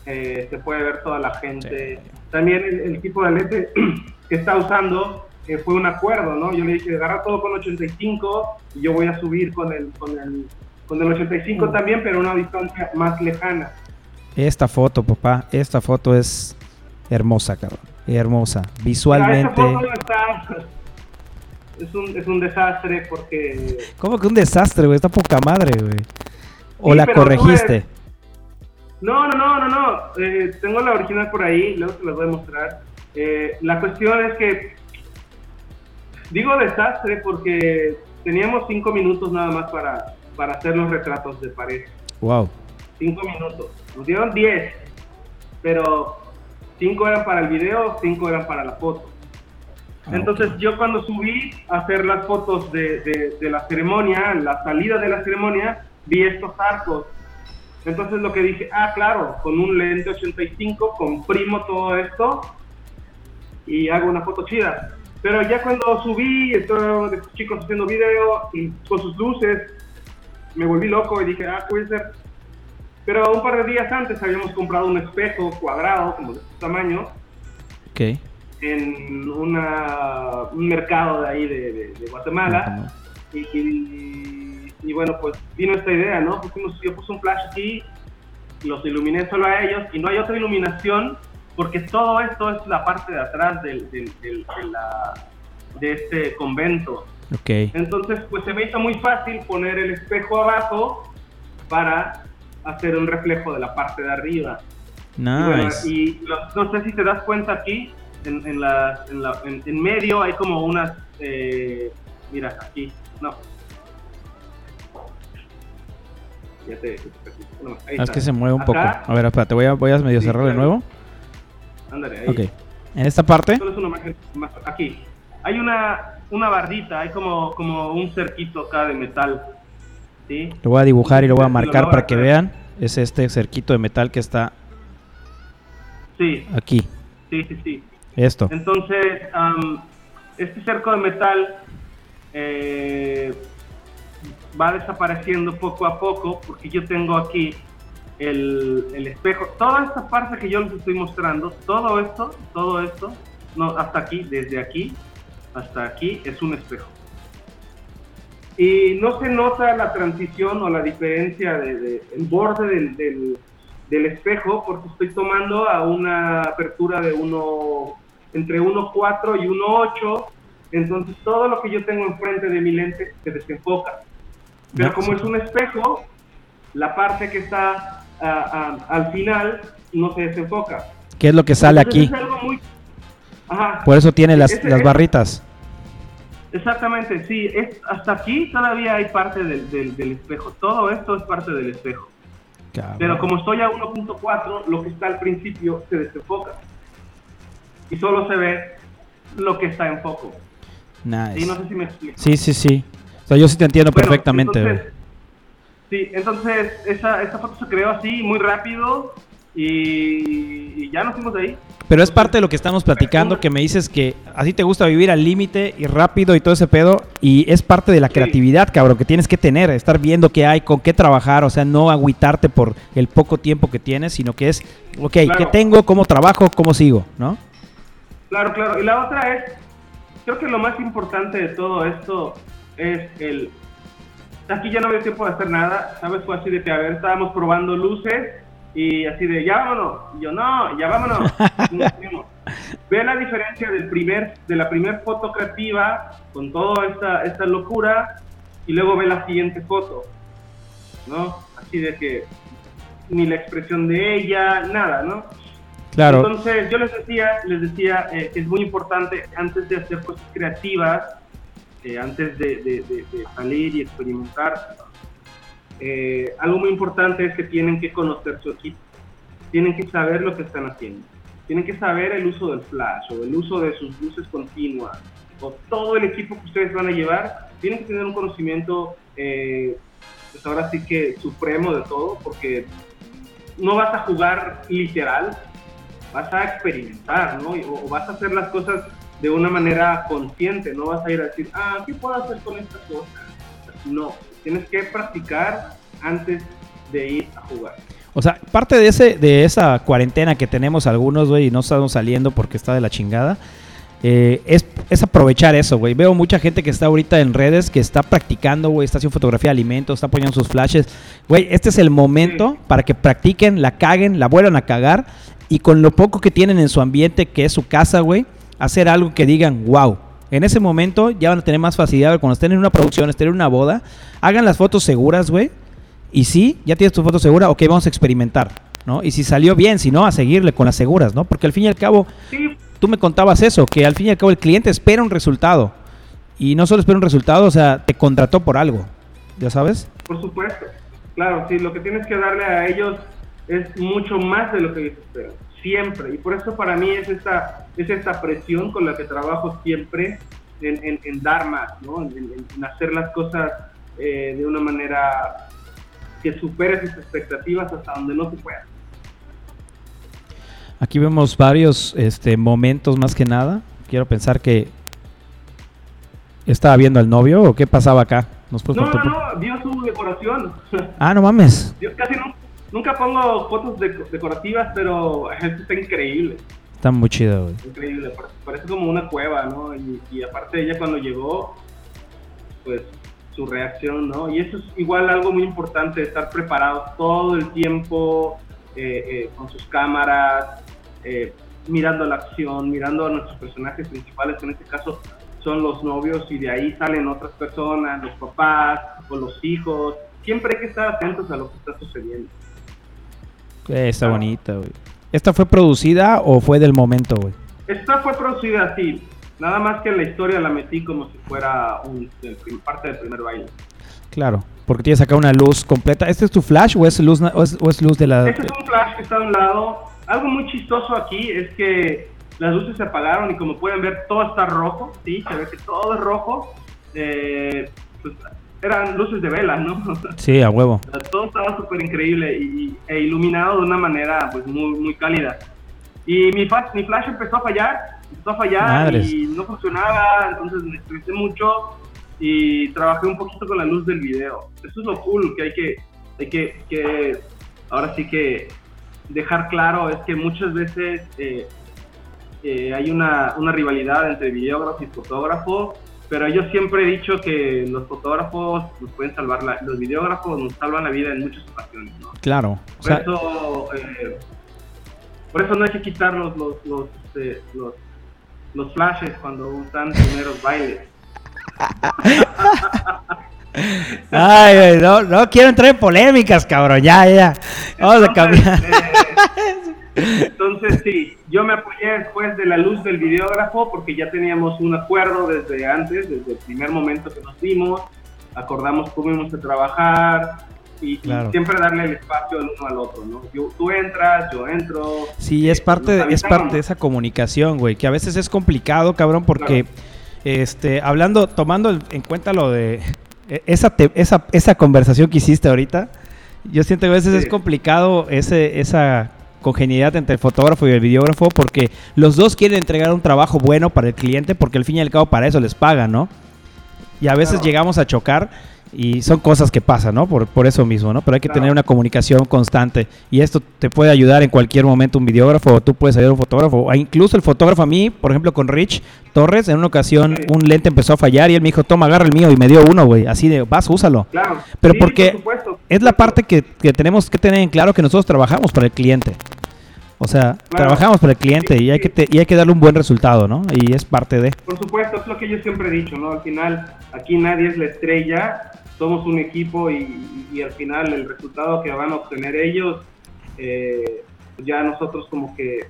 eh, se puede ver toda la gente. También el, tipo de lente que está usando eh, fue un acuerdo, ¿no? Yo le dije, agarra todo con 85 y yo voy a subir con el, con el, con el 85 mm. también, pero a una distancia más lejana. Esta foto, papá, esta foto es hermosa, cabrón. Hermosa. Ah, Visualmente. foto está- Es un, es un desastre porque ¿Cómo que un desastre, güey? Está poca madre, güey. O Sí, la corregiste. No, no, no, no, no. Eh, tengo la original por ahí, luego te la voy a mostrar. Eh, la cuestión es que digo desastre porque teníamos cinco minutos nada más para, para hacer los retratos de pareja. Wow. Cinco minutos. Nos dieron diez, pero cinco eran para el video, cinco eran para la foto. Ah, Entonces yo cuando subí a hacer las fotos de, de- de la ceremonia, la salida de la ceremonia, vi estos arcos. Entonces lo que dije, ah, claro, con un lente 85 comprimo todo esto y hago una foto chida. Pero ya cuando subí, estos chicos haciendo video y con sus luces, me volví loco y dije, ah, puede ser. Pero un par de días antes habíamos comprado un espejo cuadrado, como de este tamaño, Ok. en una, un mercado de ahí de, de- de Guatemala. Y, y bueno, pues vino esta idea, ¿no? Pusimos, yo puse un flash aquí, los iluminé solo a ellos y no hay otra iluminación porque todo esto es la parte de atrás del, del- del- de, la- de este convento. Ok. Entonces, pues se me hizo muy fácil poner el espejo abajo para hacer un reflejo de la parte de arriba. Y, bueno, Nice. y lo- no sé si te das cuenta aquí, en, en, la- en, la- en- en medio hay como unas, eh, mira, aquí, no. Ya te, no, ahí Ah, es está. que se mueve un poco. A ver, espérate, voy a, voy a medio Sí, cerrar de nuevo. Ándale, ahí. Ok. En esta parte. Solo es una más- aquí. Hay una, una bardita, hay como, como un cerquito acá de metal. ¿sí? Lo voy a dibujar y lo voy a marcar para que vean. Es este cerquito de metal que está Sí, aquí. sí, sí, sí. Esto. Entonces, am, este cerco de metal eh, va desapareciendo poco a poco porque yo tengo aquí el, el espejo. Toda esta parte que yo les estoy mostrando, todo esto, todo esto, no, hasta aquí, desde aquí hasta aquí, es un espejo. Y no se nota la transición o la diferencia del de, el borde del, del, del espejo porque estoy tomando a una apertura de uno entre 1.4 y 1.8 entonces todo lo que yo tengo enfrente de mi lente se desenfoca pero como es un espejo la parte que está al final no se desenfoca ¿Qué es lo que sale Entonces aquí? es algo muy Ajá. Por eso tiene las, Ese- las barritas. Exactamente, sí. Es, hasta aquí todavía hay parte del, del- del espejo. Todo esto es parte del espejo. Cabrón. Pero como estoy a 1.4, lo que está al principio se desenfoca. Y solo se ve lo que está en foco. Nice. Y no sé si me explico. Sí, sí, sí. O sea, yo sí te entiendo Bueno, perfectamente. entonces- sí, entonces esa, esa foto se creó así, muy rápido. Y, y ya nos fuimos de ahí. Pero es parte de lo que estamos platicando, que me dices que así te gusta vivir al límite y rápido y todo ese pedo. Y es parte de la creatividad, cabrón, que tienes que tener, estar viendo qué hay, con qué trabajar, o sea, no agüitarte por el poco tiempo que tienes, sino que es, ok, ¿qué Claro. tengo? ¿Cómo trabajo? ¿Cómo sigo? ¿No? Claro, claro. Y la otra es, creo que lo más importante de todo esto es el... Aquí ya no había tiempo de hacer nada, ¿sabes? Fue así de que, a ver, estábamos probando luces y así de, ya vámonos. Y yo, no, ya vámonos. Y nos fuimos. Ve la diferencia del primer, de la primer foto creativa con toda esta, esta locura y luego ve la siguiente foto, ¿no? Así de que ni la expresión de ella, nada, ¿no? Claro. Entonces, yo les decía, les decía eh, que es muy importante antes de hacer cosas creativas, eh, antes de, de- de- de salir y experimentar, eh, algo muy importante es que tienen que conocer su equipo, tienen que saber lo que están haciendo, tienen que saber el uso del flash o el uso de sus luces continuas o todo el equipo que ustedes van a llevar, tienen que tener un conocimiento, eh, pues ahora sí que supremo de todo, porque no vas a jugar literal, vas a experimentar, ¿no? O, o vas a hacer las cosas de una manera consciente, no vas a ir a decir, ah, ¿qué puedo hacer con esta cosa? No, tienes que practicar antes de ir a jugar. O sea, parte de ese de esa cuarentena que tenemos algunos, güey, y no estamos saliendo porque está de la chingada, eh, es, es aprovechar eso, güey. Veo mucha gente que está ahorita en redes que está practicando, güey, está haciendo fotografía de alimentos, está poniendo sus flashes. Güey, este es el momento Sí. para que practiquen, la caguen, la vuelvan a cagar y con lo poco que tienen en su ambiente, que es su casa, güey, hacer algo que digan, wow. En ese momento ya van a tener más facilidad cuando estén en una producción, estén en una boda, hagan las fotos seguras, güey. Y sí, ya tienes tu foto segura, ok, vamos a experimentar, ¿no? Y si salió bien, si no, a seguirle con las seguras, ¿no? Porque al fin y al cabo, tú me contabas eso, que al fin y al cabo el cliente espera un resultado. Y no solo espera un resultado, o sea, te contrató por algo, ¿ya sabes? Por supuesto, claro, sí, lo que tienes que darle a ellos es mucho más de lo que ellos esperan, siempre. Y por eso para mí es esta, es esta presión con la que trabajo siempre en, dar más, ¿no? en, hacer las cosas eh, de una manera que supere sus expectativas hasta donde no se pueda. Aquí vemos varios este, momentos más que nada. Quiero pensar que estaba viendo al novio o qué pasaba acá. no, no, no, vio su decoración. Ah, no mames. Yo casi nunca pongo fotos decorativas, pero esto está increíble. Está muy chido, güey. Increíble, parece como una cueva, ¿no? Y, y aparte ella cuando llegó, pues su reacción, ¿no? Y eso es igual algo muy importante, estar preparados todo el tiempo eh, eh, con sus cámaras, eh, mirando la acción, mirando a nuestros personajes principales, que en este caso son los novios, y de ahí salen otras personas, los papás o los hijos. Siempre hay que estar atentos a lo que está sucediendo. Está bonita, güey. ¿Esta fue producida o fue del momento, güey? Esta fue producida, así Nada más que la historia la metí como si fuera un, parte del primer baile. Claro, porque tienes acá una luz completa. ¿Este es tu flash o es luz, o es, luz de la...? Este es un flash que está a un lado. Algo muy chistoso aquí es que las luces se apagaron y como pueden ver todo está rojo, ¿sí? Se ve que todo es rojo. Eh, pues, eran luces de vela, ¿no? Sí, a huevo. Todo estaba súper increíble y, e iluminado de una manera pues muy, muy cálida. Y mi, mi flash empezó a fallar, empezó a fallar y no funcionaba, entonces me estresé mucho y trabajé un poquito con la luz del video. Eso es lo cool que hay que, hay que, que ahora sí que dejar claro, es que muchas veces eh, eh, hay una, una, rivalidad entre videógrafo y fotógrafo, pero yo siempre he dicho que los fotógrafos nos pueden salvar, la, los videógrafos nos salvan la vida en muchas ocasiones. ¿no? Claro. Por eso... Eh, por eso no hay que quitar los, los, los, los, flashes cuando están primeros bailes. Ay, no, no quiero entrar en polémicas, cabrón. Ya, ya. Vamos a cambiar. Eh, entonces, sí, yo me apoyé después de la luz del videógrafo porque ya teníamos un acuerdo desde antes, desde el primer momento que nos vimos. Acordamos cómo íbamos a trabajar, y, siempre darle el espacio al uno al otro, ¿no? tú entras, yo entro. Sí, es parte, de, es parte de esa comunicación, güey, que a veces es complicado, cabrón, porque, este, hablando, tomando en cuenta lo de e, esa, esa, esa conversación que hiciste ahorita, yo siento que a veces es complicado ese, esa congenialidad entre el fotógrafo y el videógrafo porque los dos quieren entregar un trabajo bueno para el cliente porque al fin y al cabo para eso les pagan, ¿no? Y a veces llegamos a chocar y son cosas que pasan, ¿no? Por, por eso mismo, ¿no? Pero hay que tener una comunicación constante. Y esto te puede ayudar en cualquier momento un videógrafo o tú puedes ayudar a un fotógrafo. O incluso el fotógrafo a mí, por ejemplo, con Rich Torres, en una ocasión un lente empezó a fallar y él me dijo, toma, agarra el mío y me dio uno, güey. Así de, vas, úsalo. Claro. Pero porque es la parte que, que tenemos que tener en claro que nosotros trabajamos para el cliente. O sea, trabajamos para el cliente y hay que y hay que darle un buen resultado, ¿no? Y es parte de. Por supuesto, es lo que yo siempre he dicho, ¿no? Al final, aquí nadie es la estrella, somos un equipo y, al final el resultado que van a obtener ellos, eh, ya nosotros como que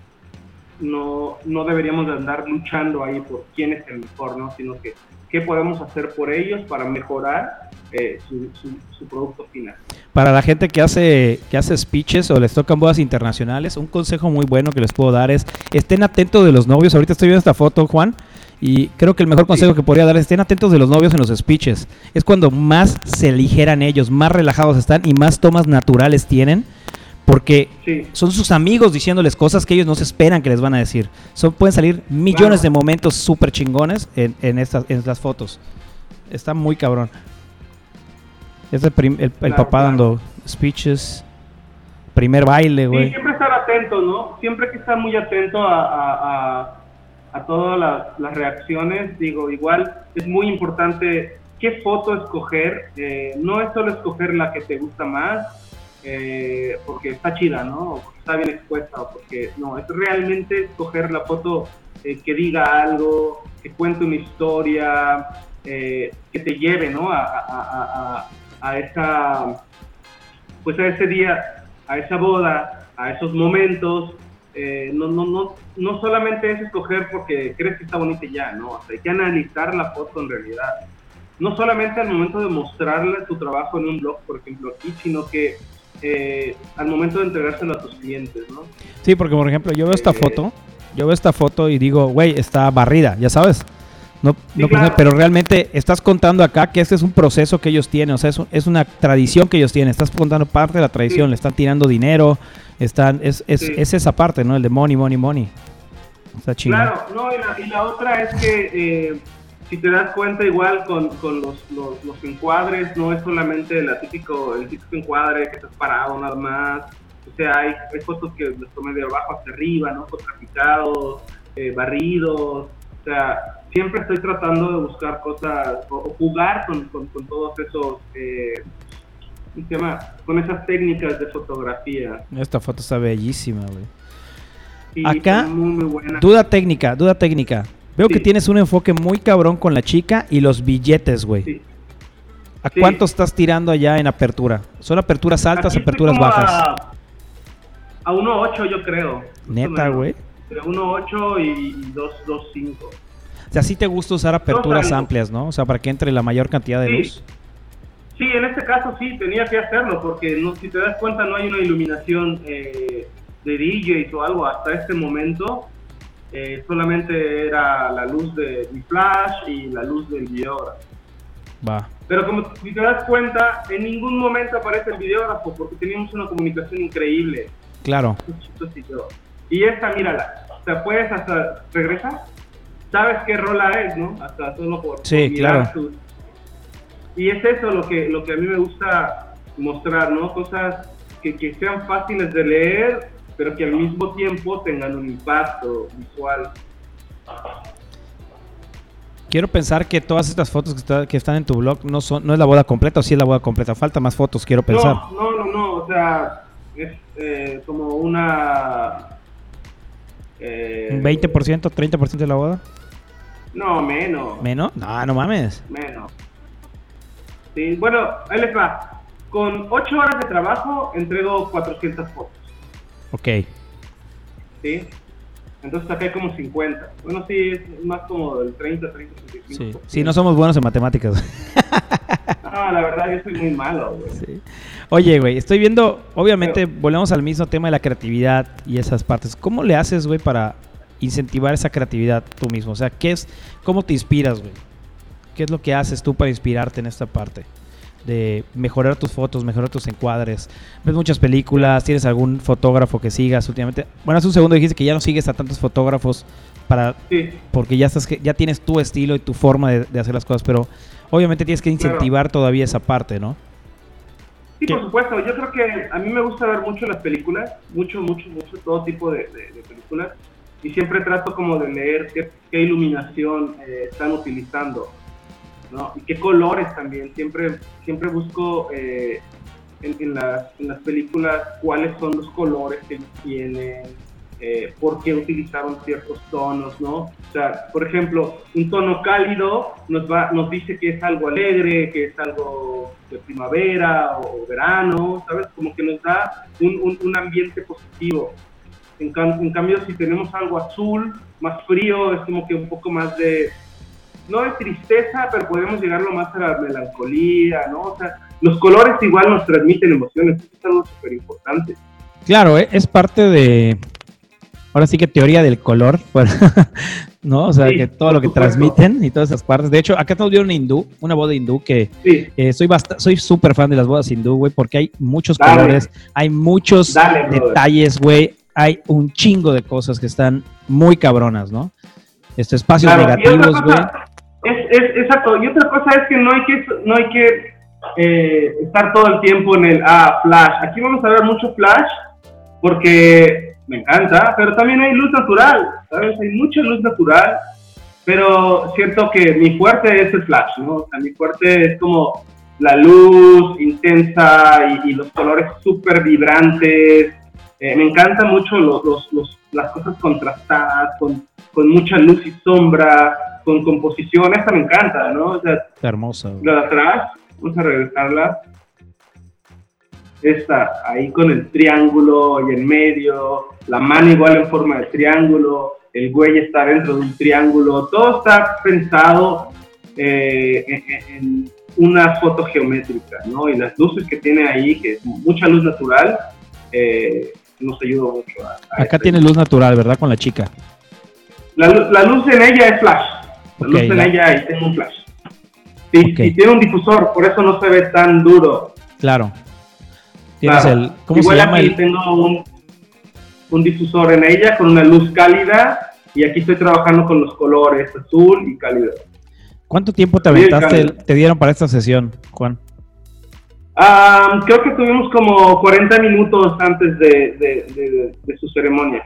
no, no deberíamos de andar luchando ahí por quién es el mejor, ¿no? Sino que qué podemos hacer por ellos para mejorar eh, su, su, producto final. Para la gente que hace, que hace speeches o les tocan bodas internacionales, un consejo muy bueno que les puedo dar es estén atentos de los novios. Ahorita estoy viendo esta foto, Juan, y creo que el mejor consejo que podría dar es estén atentos de los novios en los speeches. Es cuando más se aligeran ellos, más relajados están y más tomas naturales tienen. Porque son sus amigos diciéndoles cosas que ellos no se esperan que les van a decir. Son, pueden salir millones de momentos súper chingones en, en, estas, en las fotos. Está muy cabrón. Es el, papá dando speeches. Primer baile, güey. siempre estar atento, ¿no? Siempre que estar muy atento a a todas las, reacciones. Digo, igual es muy importante qué foto escoger. Eh, no es solo escoger la que te gusta más, eh, porque está chida, ¿no? O porque está bien expuesta, o porque no, es realmente escoger la foto eh, que diga algo, que cuente una historia, eh, que te lleve, ¿no? A, esa, pues a ese día, a esa boda, a esos momentos. no, no, no, no solamente es escoger porque crees que está bonita ya, ¿no? hay que analizar la foto en realidad. No solamente al momento de mostrarle tu trabajo en un blog, por ejemplo, aquí, sino que eh, al momento de entregárselo a tus clientes, ¿no? Sí, porque por ejemplo, yo veo esta eh, foto, yo veo esta foto y digo, güey, está barrida, ya sabes. No, pero realmente estás contando acá que este es un proceso que ellos tienen, o sea, es, una tradición que ellos tienen. Estás contando parte de la tradición, le están tirando dinero, están, es, es, es, esa parte, ¿no? El de money, money, money. Está chido. Claro, no, y la, otra es que eh, si te das cuenta igual con, con los, los, encuadres, no es solamente la típico, el típico encuadre que estás parado nada más. O sea, hay, hay fotos que los tomé de abajo hacia arriba, ¿no? Contrapicados, eh, barridos. O sea, siempre estoy tratando de buscar cosas o, jugar con, con, todos esos... Eh, ¿Qué llama? Con esas técnicas de fotografía. Esta foto está bellísima, güey. Acá, duda técnica, duda técnica. Veo que tienes un enfoque muy cabrón con la chica y los billetes, güey. ¿A cuánto estás tirando allá en apertura? ¿Son aperturas altas, o aperturas bajas? A, 1.8 yo creo. Neta, güey. Entre 1.8 y 2.5. O sea, sí te gusta usar aperturas amplias, ¿no? O sea, para que entre la mayor cantidad de luz. Sí, en este caso sí, tenía que hacerlo, porque no, si te das cuenta no hay una iluminación eh, de DJs o algo hasta este momento. Eh, solamente era la luz de mi flash y la luz del videógrafo. Va. Pero como si te das cuenta, en ningún momento aparece el videógrafo porque teníamos una comunicación increíble. Claro. Y esta, mírala. O sea, puedes hasta. ¿Regresa? Sabes qué rola es, ¿no? Hasta solo por. Sí, claro. Y es eso lo que, lo que a mí me gusta mostrar, ¿no? Cosas que, que sean fáciles de leer pero que al mismo tiempo tengan un impacto visual. Quiero pensar que todas estas fotos que, están en tu blog no son no es la boda completa o sí es la boda completa. Falta más fotos, quiero pensar. No, no, no, o sea, es eh, como una... Eh, ¿Un 20%, 30% de la boda? No, menos. ¿Menos? No, no mames. Menos. Sí, bueno, ahí les va. Con 8 horas de trabajo entrego 400 fotos. Ok. Sí. Entonces acá hay como 50. Bueno, sí, es más como del 30, 30, 35. Sí, sí no somos buenos en matemáticas. Ah, la verdad, yo soy muy malo, güey. Sí. Oye, güey, estoy viendo, obviamente, volvemos al mismo tema de la creatividad y esas partes. ¿Cómo le haces, güey, para incentivar esa creatividad tú mismo? O sea, ¿qué es, cómo te inspiras, güey? ¿Qué es lo que haces tú para inspirarte en esta parte? De mejorar tus fotos, mejorar tus encuadres. Ves muchas películas, tienes algún fotógrafo que sigas últimamente. Bueno, hace un segundo dijiste que ya no sigues a tantos fotógrafos para porque ya estás ya tienes tu estilo y tu forma de, hacer las cosas, pero obviamente tienes que incentivar todavía esa parte, ¿no? Sí, por supuesto. Yo creo que a mí me gusta ver mucho las películas, mucho, mucho, mucho, todo tipo de, películas. Y siempre trato como de leer qué, iluminación eh, están utilizando y qué colores también. Siempre, siempre busco eh, en, las, en, las, películas cuáles son los colores que tienen, eh, por qué utilizaron ciertos tonos, ¿no? O sea, por ejemplo, un tono cálido nos, va, nos dice que es algo alegre, que es algo de primavera o verano, ¿sabes? Como que nos da un, un, ambiente positivo. En, en, cambio, si tenemos algo azul, más frío, es como que un poco más de, no de tristeza, pero podemos llegarlo más a la melancolía, ¿no? O sea, los colores igual nos transmiten emociones, eso es algo súper importante. Claro, eh, es parte de, ahora sí que teoría del color, ¿no? O sea, que todo lo que transmiten y todas esas partes. De hecho, acá estamos viendo una hindú, una boda hindú que eh, soy soy súper fan de las bodas hindú, güey, porque hay muchos colores, hay muchos detalles, güey, hay un chingo de cosas que están muy cabronas, ¿no? Estos espacios negativos, güey. Es, exacto. Y otra cosa es que no hay que, no hay que eh, estar todo el tiempo en el ah, flash. Aquí vamos a ver mucho flash porque me encanta, pero también hay luz natural, ¿sabes? Hay mucha luz natural, pero siento que mi fuerte es el flash, mi fuerte es como la luz intensa y, los colores súper vibrantes. Eh, me encantan mucho los, las cosas contrastadas, con, con, mucha luz y sombra, con composición. Esta me encanta, ¿no? O sea, Está hermosa. La de atrás, vamos a regresarla. Esta, ahí con el triángulo y en medio, la mano igual en forma de triángulo, el güey está dentro de un triángulo, todo está pensado eh, en, una foto geométrica, ¿no? Y las luces que tiene ahí, que es mucha luz natural, eh, nos ayuda mucho. A, Acá tiene luz natural, ¿verdad? Con la chica. La, luz en ella es flash. La luz en ella ahí tengo un flash. Y, tiene un difusor, por eso no se ve tan duro. Claro. Tienes el. ¿Cómo se llama? Aquí tengo un, un difusor en ella con una luz cálida y aquí estoy trabajando con los colores azul y cálido. ¿Cuánto tiempo te aventaste, te dieron para esta sesión, Juan? creo que tuvimos como 40 minutos antes de, su ceremonia.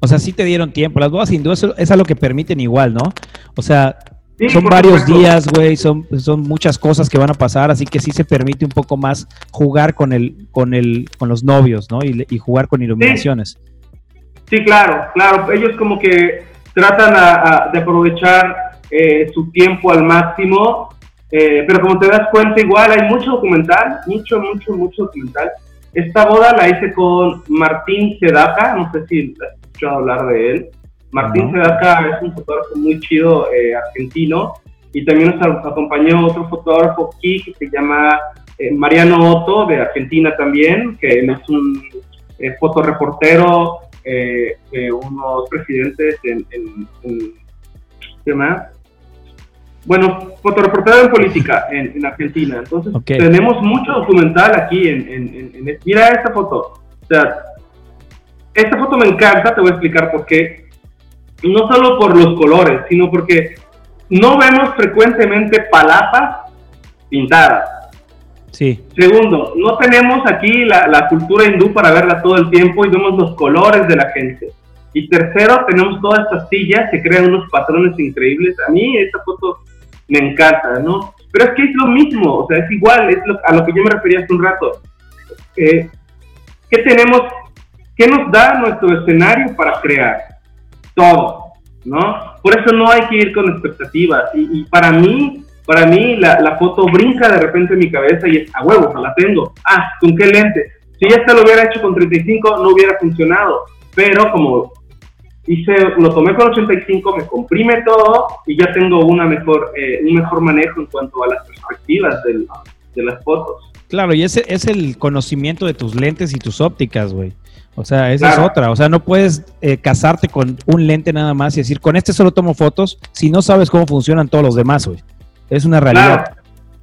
O sea, sí te dieron tiempo. Las bodas duda es a lo que permiten igual, ¿no? O sea, son varios días, güey, son, son muchas cosas que van a pasar, así que sí se permite un poco más jugar con el, con el, con los novios, ¿no? Y, jugar con iluminaciones. Sí. claro, claro. Ellos como que tratan de aprovechar eh, su tiempo al máximo, eh, pero como te das cuenta, igual hay mucho documental, mucho, mucho, mucho documental. Esta boda la hice con Martín Sedaka, no sé si escuchado hablar de él. Martín Sedaka es un fotógrafo muy chido eh, argentino y también nos acompañó otro fotógrafo aquí que se llama Mariano Otto de Argentina también, que él es un fotoreportero de unos presidentes en, en, en bueno, fotoreportero en política en, Argentina. Entonces, tenemos mucho documental aquí en, Mira esta foto. O sea, esta foto me encanta, te voy a explicar por qué. No solo por los colores, sino porque no vemos frecuentemente palapas pintadas. Sí. Segundo, no tenemos aquí la, la cultura hindú para verla todo el tiempo y vemos los colores de la gente. Y tercero, tenemos todas estas sillas que crean unos patrones increíbles. A mí esta foto me encanta, ¿no? Pero es que es lo mismo, o sea, es igual, es a lo que yo me refería hace un rato. Eh, ¿Qué tenemos, qué nos da nuestro escenario para crear? Todo, ¿no? Por eso no hay que ir con expectativas. Y, para mí, para mí la, la, foto brinca de repente en mi cabeza y es, a huevo, la tengo. Ah, ¿con qué lente? Si esta lo hubiera hecho con 35, no hubiera funcionado. Pero como hice, lo tomé con 85, me comprime todo y ya tengo una mejor, eh, un mejor manejo en cuanto a las perspectivas de las fotos. Claro, y ese es el conocimiento de tus lentes y tus ópticas, güey. O sea, esa es otra. O sea, no puedes eh, casarte con un lente nada más y decir, con este solo tomo fotos si no sabes cómo funcionan todos los demás, güey. Es una realidad.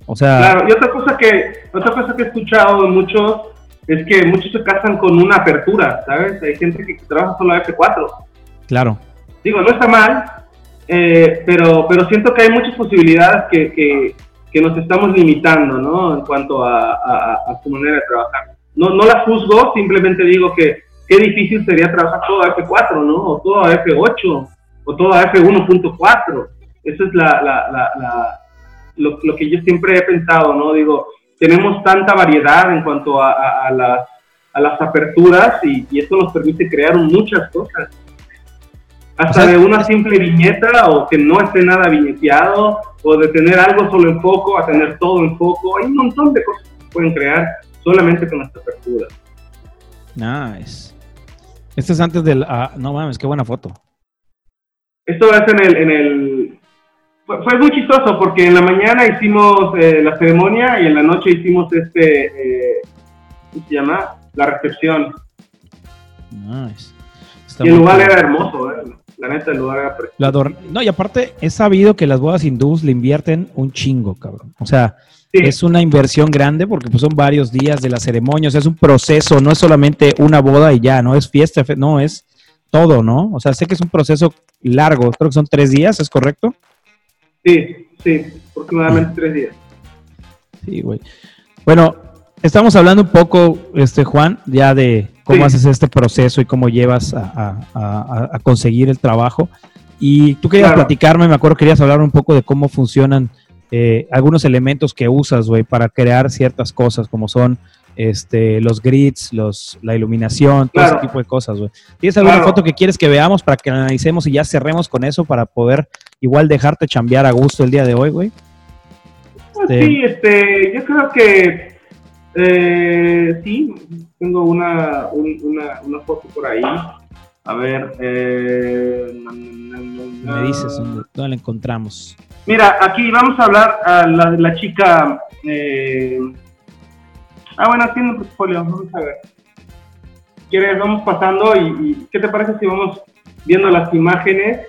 O sea. Claro, y otra cosa que, otra cosa que he escuchado de muchos es que muchos se casan con una apertura, ¿sabes? Hay gente que trabaja solo a F4 Claro. Digo, no está mal, eh, pero, pero siento que hay muchas posibilidades que, que, nos estamos limitando, ¿no? En cuanto a, a, su manera de trabajar. No, no la juzgo, simplemente digo que qué difícil sería trabajar todo a F4, ¿no? O todo a F8, o todo a F1.4. Eso es la, la, la, lo, lo, que yo siempre he pensado, ¿no? Digo, tenemos tanta variedad en cuanto a, a las, a las aperturas y, y esto nos permite crear muchas cosas hasta de una simple viñeta o que no esté nada viñeteado o de tener algo solo en foco a tener todo en foco. Hay un montón de cosas que pueden crear solamente con esta apertura. Nice. Esto es antes del... Ah, no mames, qué buena foto. Esto es en el... En el fue, muy chistoso porque en la mañana hicimos eh, la ceremonia y en la noche hicimos este... Eh, ¿Cómo se llama? La recepción. Nice. y el lugar era hermoso, ¿eh? La neta, el lugar No, y aparte, he sabido que las bodas hindús le invierten un chingo, cabrón. O sea, es una inversión grande porque pues, son varios días de la ceremonia, o sea, es un proceso, no es solamente una boda y ya, no es fiesta, no, es todo, ¿no? O sea, sé que es un proceso largo, creo que son tres días, ¿es correcto? Sí, sí, aproximadamente tres días. Sí, güey. Bueno, estamos hablando un poco, este Juan, ya de cómo haces este proceso y cómo llevas a, conseguir el trabajo. Y tú querías platicarme, me acuerdo, querías hablar un poco de cómo funcionan eh, algunos elementos que usas, güey, para crear ciertas cosas, como son este, los grids, los, la iluminación, todo ese tipo de cosas, güey. ¿Tienes alguna foto que quieres que veamos para que analicemos y ya cerremos con eso para poder igual dejarte chambear a gusto el día de hoy, güey? Este, sí, este, yo creo que eh, sí, tengo una, una, una, foto por ahí. A ver, eh, me dices dónde, la encontramos. Mira, aquí vamos a hablar a la, la chica. Eh, ah, bueno, un portfolio, vamos a ver. ¿Quieres? Vamos pasando y, ¿qué te parece si vamos viendo las imágenes?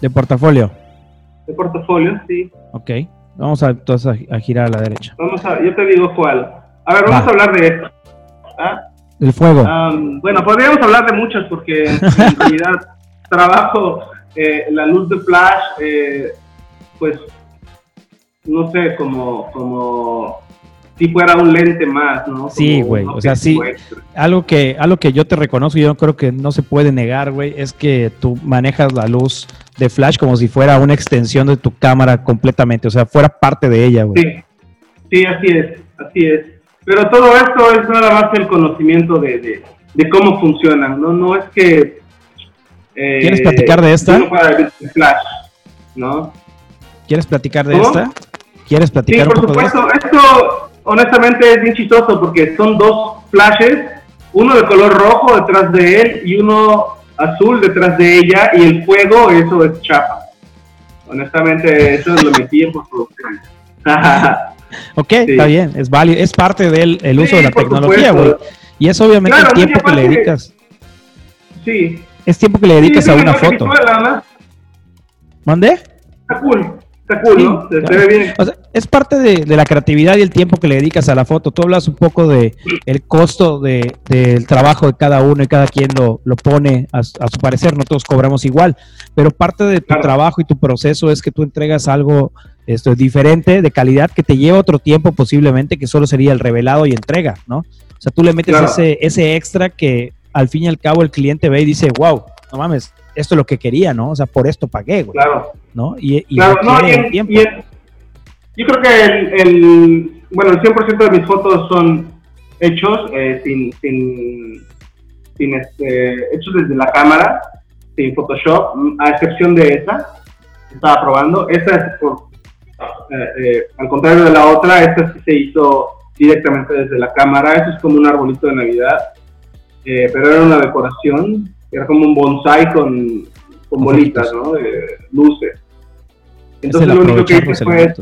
De portafolio. De portafolio, sí. Ok. Vamos a, entonces a, girar a la derecha. Vamos a, yo te digo cuál. A ver, vamos a hablar de esto. ¿Ah? El fuego. bueno, podríamos hablar de muchas porque en realidad trabajo eh, la luz de flash, eh, pues no sé, como, como si fuera un lente más, ¿no? sí, güey, o sea, sí, algo que, algo que yo te reconozco y yo creo que no se puede negar, güey, es que tú manejas la luz de flash como si fuera una extensión de tu cámara completamente, o sea, fuera parte de ella, güey. Sí, sí, así es, así es. Pero todo esto es nada más el conocimiento de, de, cómo funcionan, ¿no? No es que... Eh, ¿Quieres platicar de esta? Flash, ¿no? ¿Quieres platicar de esta? ¿Quieres platicar sí, por supuesto. Esto, honestamente, es bien chistoso porque son dos flashes, uno de color rojo detrás de él y uno azul detrás de ella y el fuego, eso es chapa. Honestamente, eso lo metí en postproducción. ok, está bien, es válido, es parte del el uso de la tecnología, güey. Y es obviamente el tiempo que le dedicas. Sí. Es tiempo que le dedicas a una foto. ¿Mande? Está cool es parte de, la creatividad y el tiempo que le dedicas a la foto. Tú hablas un poco de el costo de, del trabajo de cada uno y cada quien lo, lo pone a, su parecer. No todos cobramos igual, pero parte de tu trabajo y tu proceso es que tú entregas algo esto, diferente, de calidad, que te lleva otro tiempo posiblemente, que solo sería el revelado y entrega, ¿no? O sea, tú le metes ese, ese extra que al fin y al cabo el cliente ve y dice, wow, no mames, esto es lo que quería, ¿no? O sea, por esto pagué, güey. Claro. ¿No? Y, y claro, no, tiempo. yo creo que el, el, bueno, el 100% de mis fotos son hechos eh, sin, sin, sin este, hechos desde la cámara, sin Photoshop, a excepción de esa, estaba probando. Esta es por, eh, eh, al contrario de la otra, esta sí se hizo directamente desde la cámara. Eso es como un arbolito de Navidad, pero era una decoración era como un bonsai con, con bolitas, ¿no? De luces. Entonces lo único que hice fue...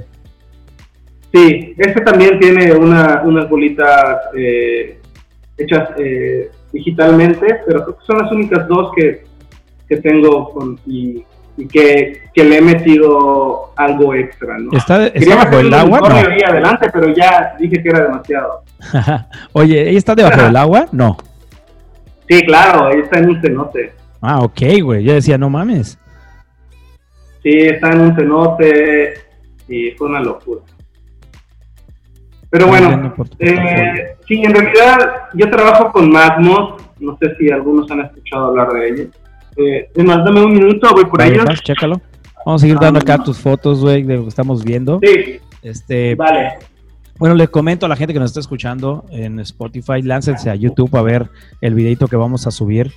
Sí, este también tiene una, unas bolitas eh, hechas eh, digitalmente, pero creo que son las únicas dos que, que tengo con, y, y que, que, le he metido algo extra, ¿no? ¿Está, está bajo el agua? No. adelante, pero ya dije que era demasiado. Oye, ¿ella está debajo del agua? No. Sí, claro, ahí está en un cenote. Ah, ok, güey. Yo decía, no mames. Sí, está en un cenote y fue una locura. Pero bueno, eh, sí, en realidad yo trabajo con Magmos, no sé si algunos han escuchado hablar de ellos. Eh, más, dame un minuto, voy por ellos. chécalo. Vamos a seguir dando acá tus fotos, güey, de lo que estamos viendo. Sí. Este, vale. Bueno, les comento a la gente que nos está escuchando en Spotify, láncense a YouTube a ver el videito que vamos a subir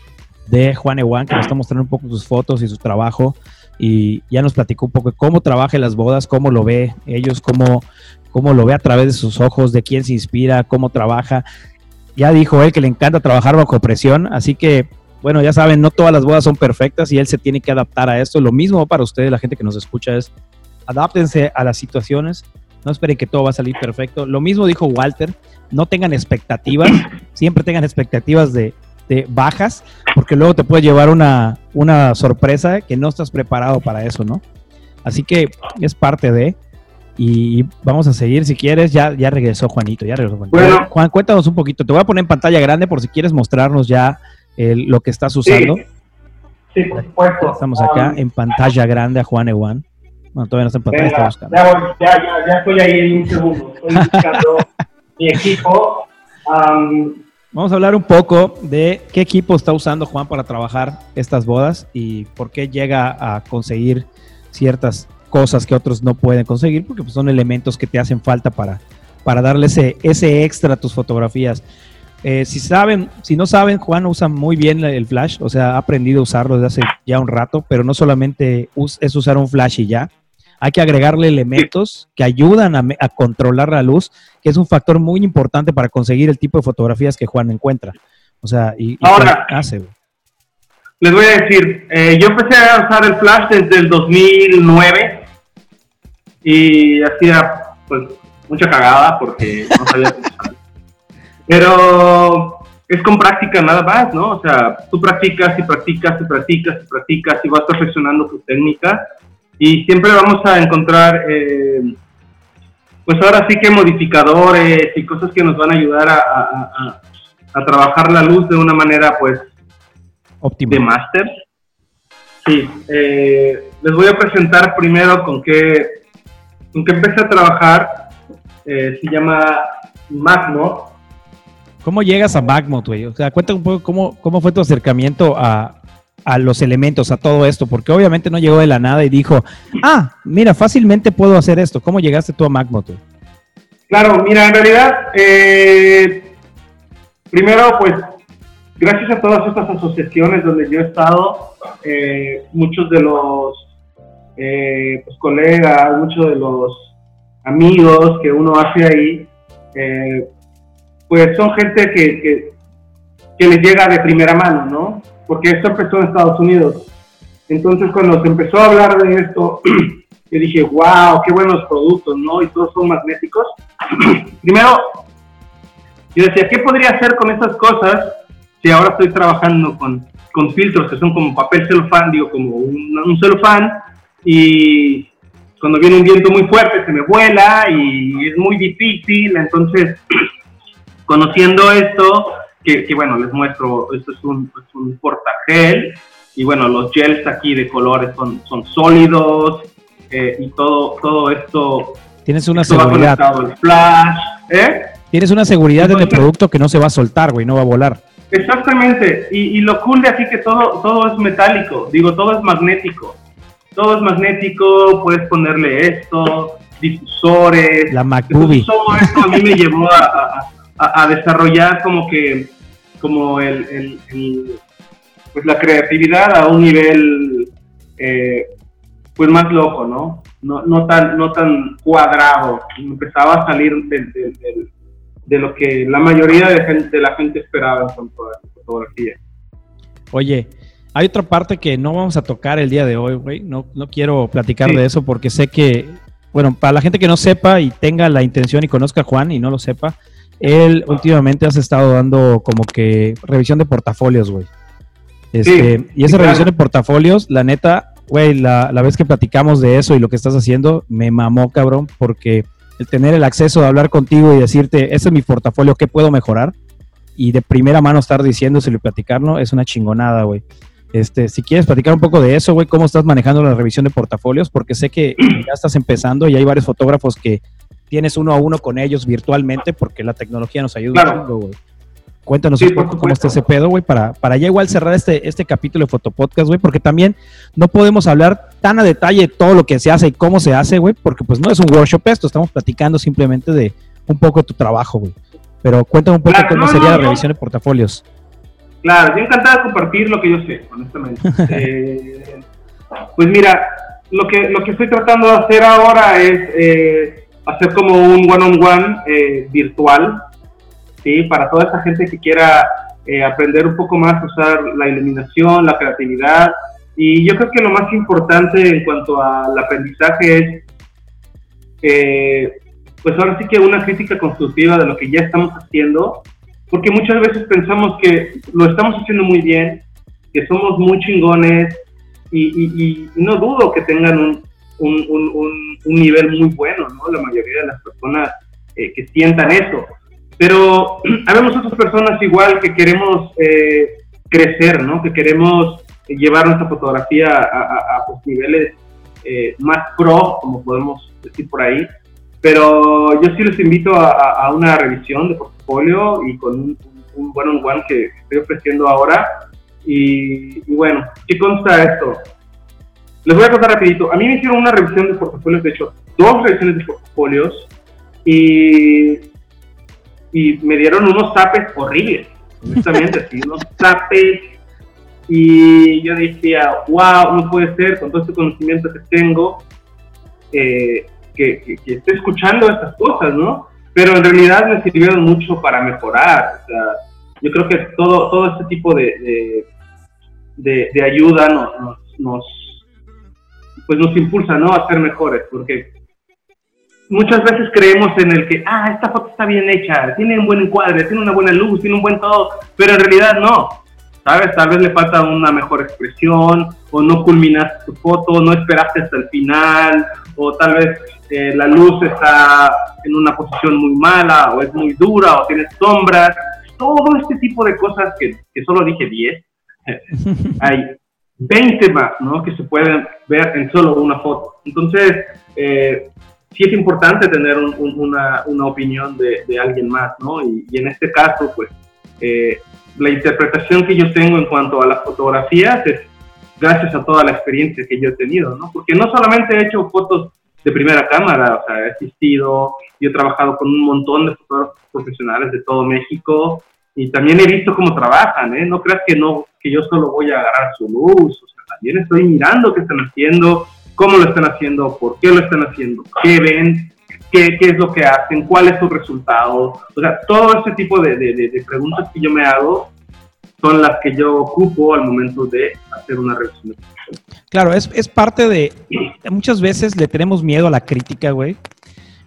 de Juan Ewan, que nos está mostrando un poco sus fotos y su trabajo. Y ya nos platicó un poco de cómo trabaja en las bodas, cómo lo ve ellos, cómo, cómo lo ve a través de sus ojos, de quién se inspira, cómo trabaja. Ya dijo él que le encanta trabajar bajo presión, así que, bueno, ya saben, no todas las bodas son perfectas y él se tiene que adaptar a esto. Lo mismo para ustedes, la gente que nos escucha, es adáptense a las situaciones, no esperen que todo va a salir perfecto. Lo mismo dijo Walter, no tengan expectativas, siempre tengan expectativas de, bajas, porque luego te puede llevar una, una sorpresa que no estás preparado para eso, ¿no? Así que es parte de, y vamos a seguir si quieres. Ya, ya regresó Juanito, ya regresó Juanito. Juan, cuéntanos un poquito. Te voy a poner en pantalla grande por si quieres mostrarnos ya lo que estás usando. Sí, por supuesto. Estamos acá um, en pantalla grande a Juan Ewan. Bueno, todavía no está en pantalla, está buscando. Ya, ya, ya, estoy ahí en un segundo. Estoy buscando mi equipo. Vamos a hablar un poco de qué equipo está usando Juan para trabajar estas bodas y por qué llega a conseguir ciertas cosas que otros no pueden conseguir porque pues, son elementos que te hacen falta para, para darle ese, ese extra a tus fotografías. Eh, si saben, si no saben, Juan usa muy bien el flash, o sea, ha aprendido a usarlo desde hace ya un rato, pero no solamente es usar un flash y ya. Hay que agregarle elementos que ayudan a, controlar la luz, que es un factor muy importante para conseguir el tipo de fotografías que Juan encuentra. O sea, y, Ahora, hace. Les voy a decir, eh, yo empecé a usar el flash desde el 2009 y hacía pues mucha cagada porque no sabía Pero es con práctica nada más, ¿no? O sea, tú practicas y practicas y practicas y practicas y vas perfeccionando tu técnica y siempre vamos a encontrar, eh, pues ahora sí que modificadores y cosas que nos van a ayudar a, trabajar la luz de una manera, pues, óptima. De máster. Sí, eh, les voy a presentar primero con qué, con qué empecé a trabajar. Eh, se llama Magno ¿Cómo llegas a Magmod, güey? O sea, cuéntame un poco cómo, cómo fue tu acercamiento a, los elementos, a todo esto, porque obviamente no llegó de la nada y dijo, ah, mira, fácilmente puedo hacer esto. ¿Cómo llegaste tú a Magmod, güey? Claro, mira, en realidad, eh, primero, pues, gracias a todas estas asociaciones donde yo he estado, eh, muchos de los eh, pues, colegas, muchos de los amigos que uno hace ahí, pues son gente que, que, les llega de primera mano, ¿no? Porque esto empezó en Estados Unidos. Entonces cuando se empezó a hablar de esto, yo dije, wow, qué buenos productos, ¿no? Y todos son magnéticos. Primero, yo decía, ¿qué podría hacer con estas cosas si ahora estoy trabajando con, con filtros que son como papel celofán, digo, como un, un celofán, y cuando viene un viento muy fuerte se me vuela y es muy difícil, entonces Conociendo esto, que, bueno, les muestro, esto es un, es un portagel y bueno, los gels aquí de colores son, son sólidos eh, y todo, todo esto... Tienes una seguridad. Flash, ¿eh? Tienes una seguridad en el producto que no se va a soltar, güey, no va a volar. Exactamente, y, y, lo cool de aquí que todo, todo es metálico, digo, todo es magnético. Todo es magnético, puedes ponerle esto, difusores. La MacBooby. Todo esto a mí me llevó a, a, desarrollar como que como el, pues la creatividad a un nivel eh, pues más loco, ¿no? No, no, tan, no tan cuadrado. Empezaba a salir de, de, lo que la mayoría de, gente, la gente esperaba en cuanto a fotografía. Oye, hay otra parte que no vamos a tocar el día de hoy, güey. No, no quiero platicar de eso porque sé que, bueno, para la gente que no sepa y tenga la intención y conozca a Juan y no lo sepa, él últimamente has estado dando como que revisión de portafolios, güey. Este, y esa revisión de portafolios, la neta, güey, la, la, vez que platicamos de eso y lo que estás haciendo, me mamó, cabrón, porque el tener el acceso de hablar contigo y decirte, ese es mi portafolio, ¿qué puedo mejorar? Y de primera mano estar diciéndoselo y platicarlo, es una chingonada, güey. Este, si quieres platicar un poco de eso, güey, cómo estás manejando la revisión de portafolios, porque sé que ya estás empezando y hay varios fotógrafos que tienes uno a uno con ellos virtualmente porque la tecnología nos ayuda claro. güey. Cuéntanos un poco cómo está ese pedo, güey, para, para ya igual cerrar este, este capítulo de Fotopodcast, güey, porque también no podemos hablar tan a detalle de todo lo que se hace y cómo se hace, güey, porque pues no es un workshop esto, estamos platicando simplemente de un poco de tu trabajo, güey. Pero cuéntame un poco cómo sería la revisión de portafolios. Claro, yo encantado de compartir lo que yo sé, honestamente. Eh, pues mira, lo que, lo que estoy tratando de hacer ahora es eh, hacer como un one-on-one eh, virtual, ¿sí? Para toda esa gente que quiera eh, aprender un poco más usar la iluminación, la creatividad. Y yo creo que lo más importante en cuanto al aprendizaje es, eh, pues ahora sí que una crítica constructiva de lo que ya estamos haciendo, porque muchas veces pensamos que lo estamos haciendo muy bien, que somos muy chingones, y no dudo que tengan un, un, un, un, nivel muy bueno, ¿no? La mayoría de las personas eh, que sientan eso. Pero habemos otras personas igual que queremos eh, crecer, ¿no? Que queremos llevar nuestra fotografía a, a, pues, niveles eh, más pro, como podemos decir por ahí. Pero yo sí les invito a, una revisión de portfolio y con un, un one-on-one que estoy ofreciendo ahora. Y, y bueno, ¿qué consta esto? Les voy a contar rapidito. A mí me hicieron una revisión de portafolios, de hecho, dos revisiones de portafolios y, y me dieron unos tapes horribles, honestamente, así, unos tapes y yo decía, wow, no puede ser con todo este conocimiento que tengo, eh, que, que, esté escuchando estas cosas, ¿no? Pero en realidad me sirvieron mucho para mejorar. O sea, yo creo que todo, todo este tipo de, de, de, ayuda nos, nos, pues nos impulsa, ¿no? A ser mejores, porque muchas veces creemos en el que, ah, esta foto está bien hecha, tiene un buen encuadre, tiene una buena luz, tiene un buen todo, pero en realidad no. ¿sabes? Tal vez le falta una mejor expresión, o no culminaste tu foto, no esperaste hasta el final, o tal vez eh, la luz está en una posición muy mala, o es muy dura, o tienes sombras. Todo este tipo de cosas que, que solo dije 10, hay 20 más, ¿no? Que se pueden ver en solo una foto. Entonces, eh, sí es importante tener una, una, opinión de, de, alguien más, ¿no? Y, y, en este caso, pues, eh, la interpretación que yo tengo en cuanto a las fotografías es gracias a toda la experiencia que yo he tenido, ¿no? Porque no solamente he hecho fotos de primera cámara, o sea, he asistido, yo he trabajado con un montón de fotógrafos profesionales de todo México y también he visto cómo trabajan, ¿eh? No creas que no, que yo solo voy a agarrar su luz, o sea, también estoy mirando qué están haciendo, cómo lo están haciendo, por qué lo están haciendo, qué ven, qué, qué es lo que hacen, cuál es su resultado. O sea, todo ese tipo de, de, preguntas que yo me hago son las que yo ocupo al momento de hacer una revisión. Claro, es, es parte de... Muchas veces le tenemos miedo a la crítica, güey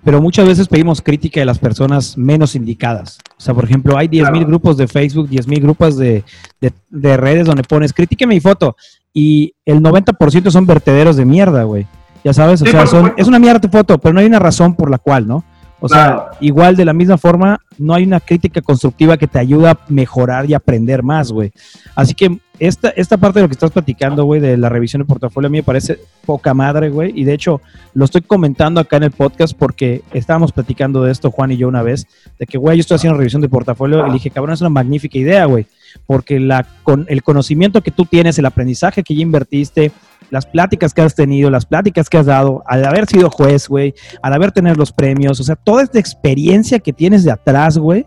pero muchas veces pedimos crítica de las personas menos indicadas. O sea, por ejemplo, hay 10.000 grupos de Facebook, 10.000 grupos de, de, de, redes donde pones, critique mi foto, y el 90% son vertederos de mierda, güey. Ya sabes, o sea, son, es una mierda tu foto, pero no hay una razón por la cual, ¿no? O sea, igual de la misma forma, no hay una crítica constructiva que te ayuda a mejorar y aprender más, güey. Así que esta, esta parte de lo que estás platicando, güey, de la revisión de portafolio, a mí me parece poca madre, güey. Y de hecho, lo estoy comentando acá en el podcast porque estábamos platicando de esto, Juan y yo, una vez, de que, güey, yo estoy haciendo revisión de portafolio y dije, cabrón, es una magnífica idea, güey. Porque la, con el conocimiento que tú tienes, el aprendizaje que ya invertiste, las pláticas que has tenido, las pláticas que has dado, al haber sido juez, güey, al haber tenido los premios, o sea, toda esta experiencia que tienes de atrás, güey,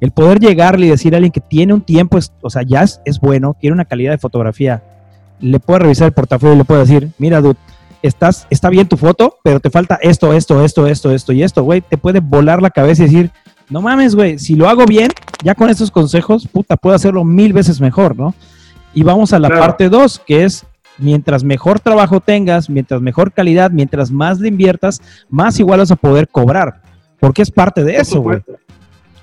el poder llegarle y decir a alguien que tiene un tiempo, o sea, ya es, bueno, tiene una calidad de fotografía, le puede revisar el portafolio y le puede decir, mira, dude, estás, está bien tu foto, pero te falta esto, esto, esto, esto, esto y esto, güey, te puede volar la cabeza y decir, no mames, güey, si lo hago bien, ya con estos consejos, puta, puedo hacerlo mil veces mejor, ¿no? Y vamos a la parte dos, que es mientras mejor trabajo tengas, mientras mejor calidad, mientras más le inviertas, más igual vas a poder cobrar. Porque es parte de eso, güey.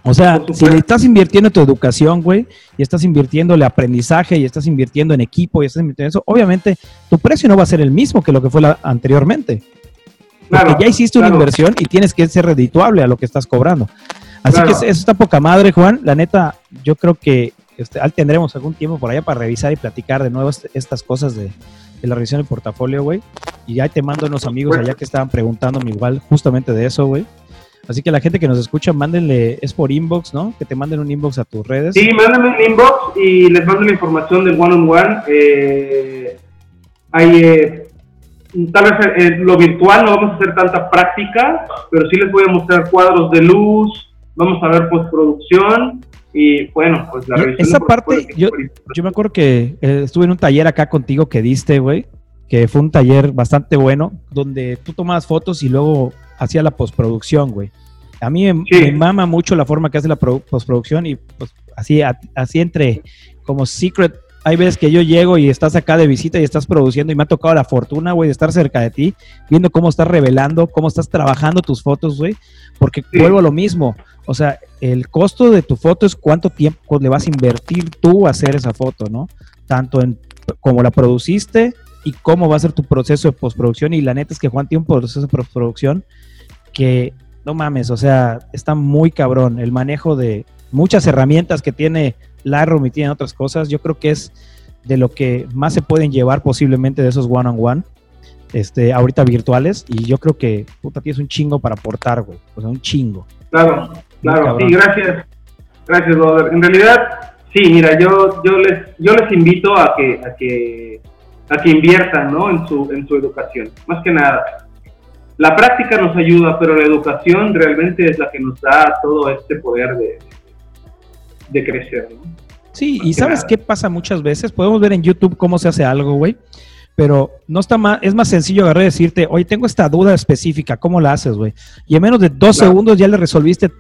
O sea, si le estás invirtiendo en tu educación, güey, y estás invirtiendo el aprendizaje, y estás invirtiendo en equipo, y estás invirtiendo en eso, obviamente tu precio no va a ser el mismo que lo que fue anteriormente. Porque ya hiciste una inversión y tienes que ser redituable a lo que estás cobrando. Así que eso está poca madre, Juan. La neta, yo creo que este, tendremos algún tiempo por allá para revisar y platicar de nuevo estas cosas de, la revisión del portafolio, güey. Y ya te mando unos amigos allá que estaban preguntándome igual justamente de eso, güey. Así que la gente que nos escucha, mándenle, es por inbox, ¿no? Que te manden un inbox a tus redes. Sí, mándenme un inbox y les mando la información del one-on-one. Eh, hay, eh, tal vez eh, lo virtual no vamos a hacer tanta práctica, pero sí les voy a mostrar cuadros de luz, vamos a ver postproducción y bueno, pues la. Esa parte, yo, yo me acuerdo que eh, estuve en un taller acá contigo que diste, güey, que fue un taller bastante bueno, donde tú tomabas fotos y luego hacía la postproducción, güey. A mí me, mama mucho la forma que hace la postproducción y pues así, así entre como secret hay veces que yo llego y estás acá de visita y estás produciendo y me ha tocado la fortuna, güey, de estar cerca de ti, viendo cómo estás revelando, cómo estás trabajando tus fotos, güey, porque vuelvo a lo mismo. O sea, el costo de tu foto es cuánto tiempo le vas a invertir tú a hacer esa foto, ¿no? Tanto en cómo la produciste y cómo va a ser tu proceso de postproducción. Y la neta es que Juan tiene un proceso de postproducción que, no mames, o sea, está muy cabrón. El manejo de muchas herramientas que tiene Y tiene otras cosas, yo creo que es de lo que más se pueden llevar posiblemente de esos one-on-one, este, ahorita virtuales, y yo creo que, puta, tienes un chingo para aportar, güey, o sea, un chingo. Claro, claro, sí, gracias, gracias, brother. En realidad, sí, mira, yo, yo, les, yo les invito a que, a que a que inviertan ¿no? en, su, en su educación. Más que nada, la práctica nos ayuda, pero la educación realmente es la que nos da todo este poder de, de crecer. ¿no? Sí, y ¿sabes qué pasa muchas veces? Podemos ver en YouTube cómo se hace algo, güey. Pero no está más, es más sencillo agarrar y decirte, oye, tengo esta duda específica, ¿cómo la haces, güey? Y en menos de dos segundos ya le resolviste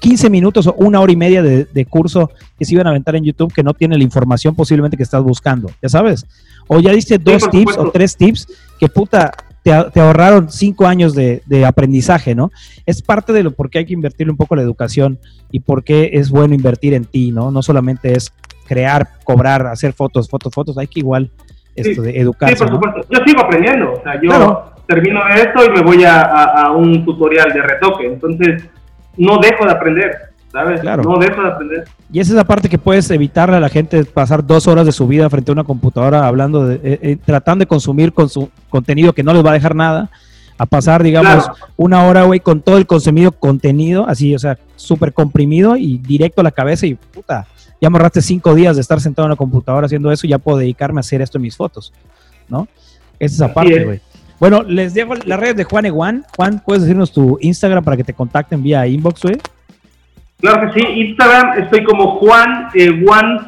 15 minutos o una hora y media de, curso que se iban a aventar en YouTube que no tiene la información posiblemente que estás buscando, ya sabes. O ya diste dos tips o tres tips que puta, te, ahorraron cinco años de, aprendizaje, ¿no? Es parte de lo por qué hay que invertir un poco la educación y por qué es bueno invertir en ti, ¿no? No solamente es crear, cobrar, hacer fotos, fotos, fotos, hay que igual esto de educar. Sí, por supuesto. Yo sigo aprendiendo, o sea, yo termino esto y me voy a un tutorial de retoque, entonces no dejo de aprender. ¿Sabes? Claro. No dejo de aprender. Y esa es la parte que puedes evitarle a la gente pasar dos horas de su vida frente a una computadora hablando de, eh, eh, tratando de consumir con su contenido que no les va a dejar nada, a pasar, digamos, una hora, güey, con todo el consumido contenido, así, o sea, súper comprimido y directo a la cabeza y puta, ya me ahorraste cinco días de estar sentado en la computadora haciendo eso ya puedo dedicarme a hacer esto en mis fotos, ¿no? Esa es esa parte, güey. Bueno, les dejo las redes de Juan Eguan. Juan, ¿puedes decirnos tu Instagram para que te contacten vía inbox, güey? Claro que sí, Instagram estoy como Juan eh,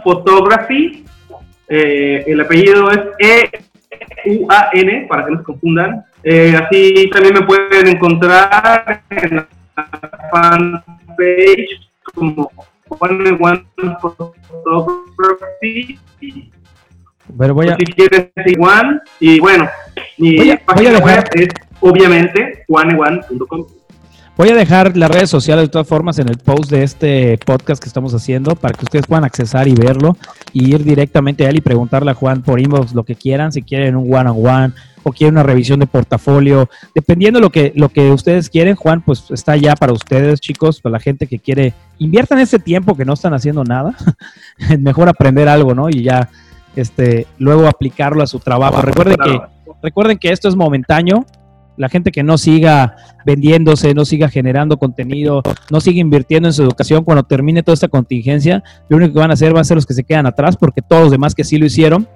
Photography. Eh, el apellido es E-U-A-N, para que no se confundan. Eh, así también me pueden encontrar en la fanpage como Juan One Photography. Pero voy a... Si quieres, Juan. Y bueno, mi página web es obviamente juanewan.com. Voy a dejar las redes sociales de todas formas en el post de este podcast que estamos haciendo para que ustedes puedan accesar y verlo y ir directamente a él y preguntarle a Juan por inbox lo que quieran, si quieren un one on one o quieren una revisión de portafolio, dependiendo lo que lo que ustedes quieren, Juan pues está ya para ustedes, chicos, para la gente que quiere inviertan ese tiempo que no están haciendo nada, mejor aprender algo, ¿no? Y ya este luego aplicarlo a su trabajo. Recuerden que recuerden que esto es momentáneo, la gente que no siga vendiéndose, no siga generando contenido, no siga invirtiendo en su educación, cuando termine toda esta contingencia, lo único que van a hacer van a ser los que se quedan atrás, porque todos los demás que sí lo hicieron,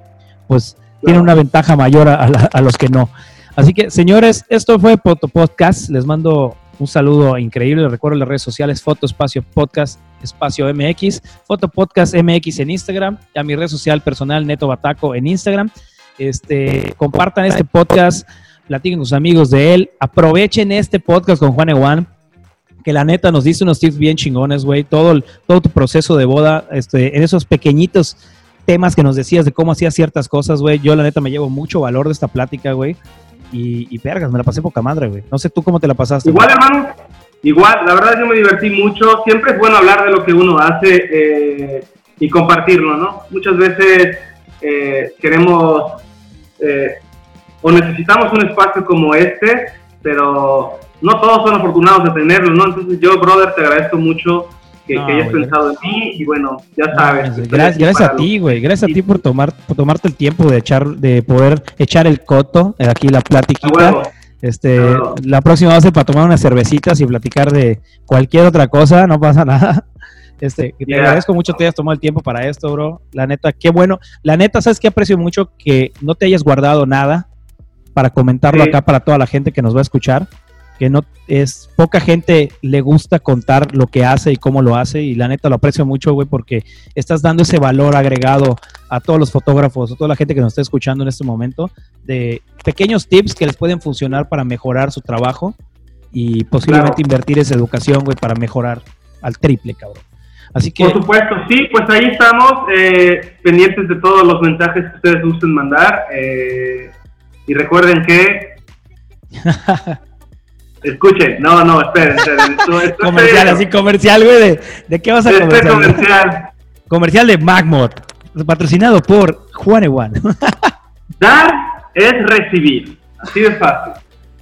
pues tienen una ventaja mayor a, los que no. Así que, señores, esto fue Podcast. Les mando un saludo increíble. Recuerden las redes sociales, Foto Espacio Podcast, Espacio MX, Foto Podcast MX en Instagram, y a mi red social personal, Neto Bataco, en Instagram. Este, compartan este podcast platiquen con sus amigos de él, aprovechen este podcast con Juan Ewan, que la neta nos dice unos tips bien chingones, güey, todo, todo tu proceso de boda, este, en esos pequeñitos temas que nos decías de cómo hacías ciertas cosas, güey, yo la neta me llevo mucho valor de esta plática, güey, y, y vergas, me la pasé poca madre, güey, no sé tú cómo te la pasaste. Igual, hermano, igual, la verdad yo me divertí mucho, siempre es bueno hablar de lo que uno hace eh, y compartirlo, ¿no? Muchas veces eh, queremos... Eh, o necesitamos un espacio como este, pero no todos son afortunados de tenerlo, ¿no? Entonces yo, brother, te agradezco mucho que, hayas pensado en mí y bueno, ya sabes. Gracias, a ti, güey, gracias a ti por tomar por tomarte el tiempo de echar de poder echar el coto eh, aquí la platiquita. Este, la próxima va a ser para tomar unas cervecitas y platicar de cualquier otra cosa, no pasa nada. Este, te agradezco mucho que te hayas tomado el tiempo para esto, bro. La neta, qué bueno. La neta, sabes que aprecio mucho que no te hayas guardado nada para comentarlo acá para toda la gente que nos va a escuchar, que no es poca gente le gusta contar lo que hace y cómo lo hace y la neta lo aprecio mucho, güey, porque estás dando ese valor agregado a todos los fotógrafos, a toda la gente que nos está escuchando en este momento de pequeños tips que les pueden funcionar para mejorar su trabajo y posiblemente invertir esa educación, güey, para mejorar al triple, cabrón. Así que... Por supuesto, sí, pues ahí estamos, eh, pendientes de todos los mensajes que ustedes gusten mandar. Eh, y recuerden que. Escuchen, no, no, esperen. comercial, así comercial, güey. ¿de, qué vas a comercial? comercial? Comercial de Magmod, patrocinado por Juan Ewan. Dar es recibir. Así de fácil.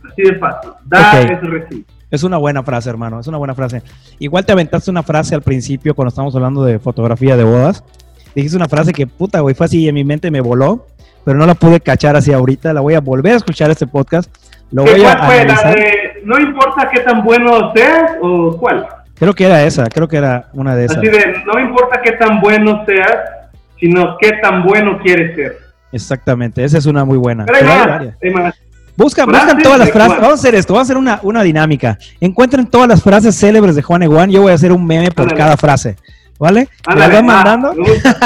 Así de fácil. Dar es recibir. Es una buena frase, hermano. Es una buena frase. Igual te aventaste una frase al principio cuando estábamos hablando de fotografía de bodas. Dijiste una frase que, puta, güey, fue así y en mi mente me voló pero no la pude cachar así ahorita. La voy a volver a escuchar este podcast. Lo voy a analizar. no importa qué tan bueno seas o cuál. Creo que era esa, creo que era una de esas. Así de, no importa qué tan bueno seas, sino qué tan bueno quieres ser. Exactamente, esa es una muy buena. Pero hay Pero más, varias. hay más. Buscan, buscan todas las de frases. Juan. Vamos a hacer esto, vamos a hacer una, una dinámica. Encuentren todas las frases célebres de Juan Eguán. Yo voy a hacer un meme por cada frase. ¿Vale? Me las Ándale, van va, mandando. Me gusta,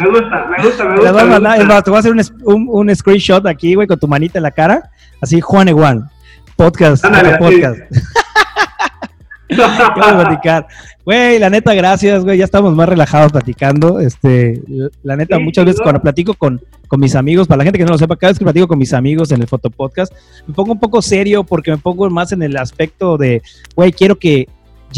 me gusta, me gusta. Me las me mandando. Es gusta. más, te voy a hacer un, un, un screenshot aquí, güey, con tu manita en la cara. Así, Juan Eguán. Podcast. Ándale, podcast. ¿Qué vamos a platicar? Güey, la neta, gracias, güey. Ya estamos más relajados platicando. Este, la neta, Sí, muchas veces cuando platico con, con mis amigos, para la gente que no lo sepa, cada vez que platico con mis amigos en el fotopodcast, me pongo un poco serio porque me pongo más en el aspecto de, güey, quiero que,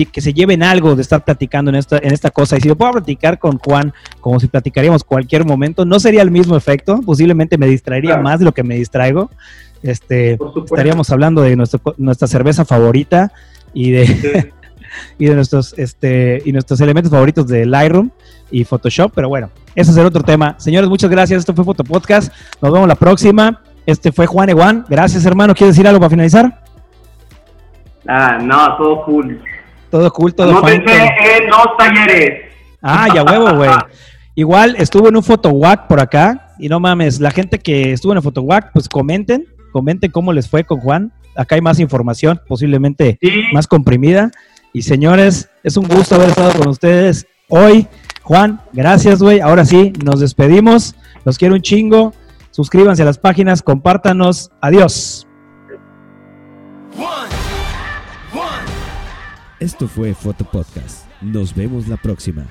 que se lleven algo de estar platicando en esta, en esta cosa. Y si yo puedo platicar con Juan como si platicaríamos cualquier momento, no sería el mismo efecto. Posiblemente me distraería Claro. más de lo que me distraigo. Este, Por supuesto. estaríamos hablando de nuestro, nuestra cerveza favorita y de Sí. y de nuestros este y nuestros elementos favoritos de Lightroom y Photoshop, pero bueno, ese será otro tema. Señores, muchas gracias. Esto fue Fotopodcast. Nos vemos la próxima. Este fue Juan Eguán. Gracias, hermano. ¿Quieres decir algo para finalizar? Ah, no, todo cool. Todo cool, todo todo- en los talleres. Ah, ya huevo, güey. Igual estuvo en un photowalk por acá y no mames, la gente que estuvo en el photowalk, pues comenten, comenten cómo les fue con Juan. Acá hay más información, posiblemente Sí, más comprimida. Y señores, es un gusto haber estado con ustedes hoy. Juan, gracias, güey. Ahora sí, nos despedimos. Los quiero un chingo. Suscríbanse a las páginas, compártanos. Adiós. Esto fue Foto Podcast. Nos vemos la próxima.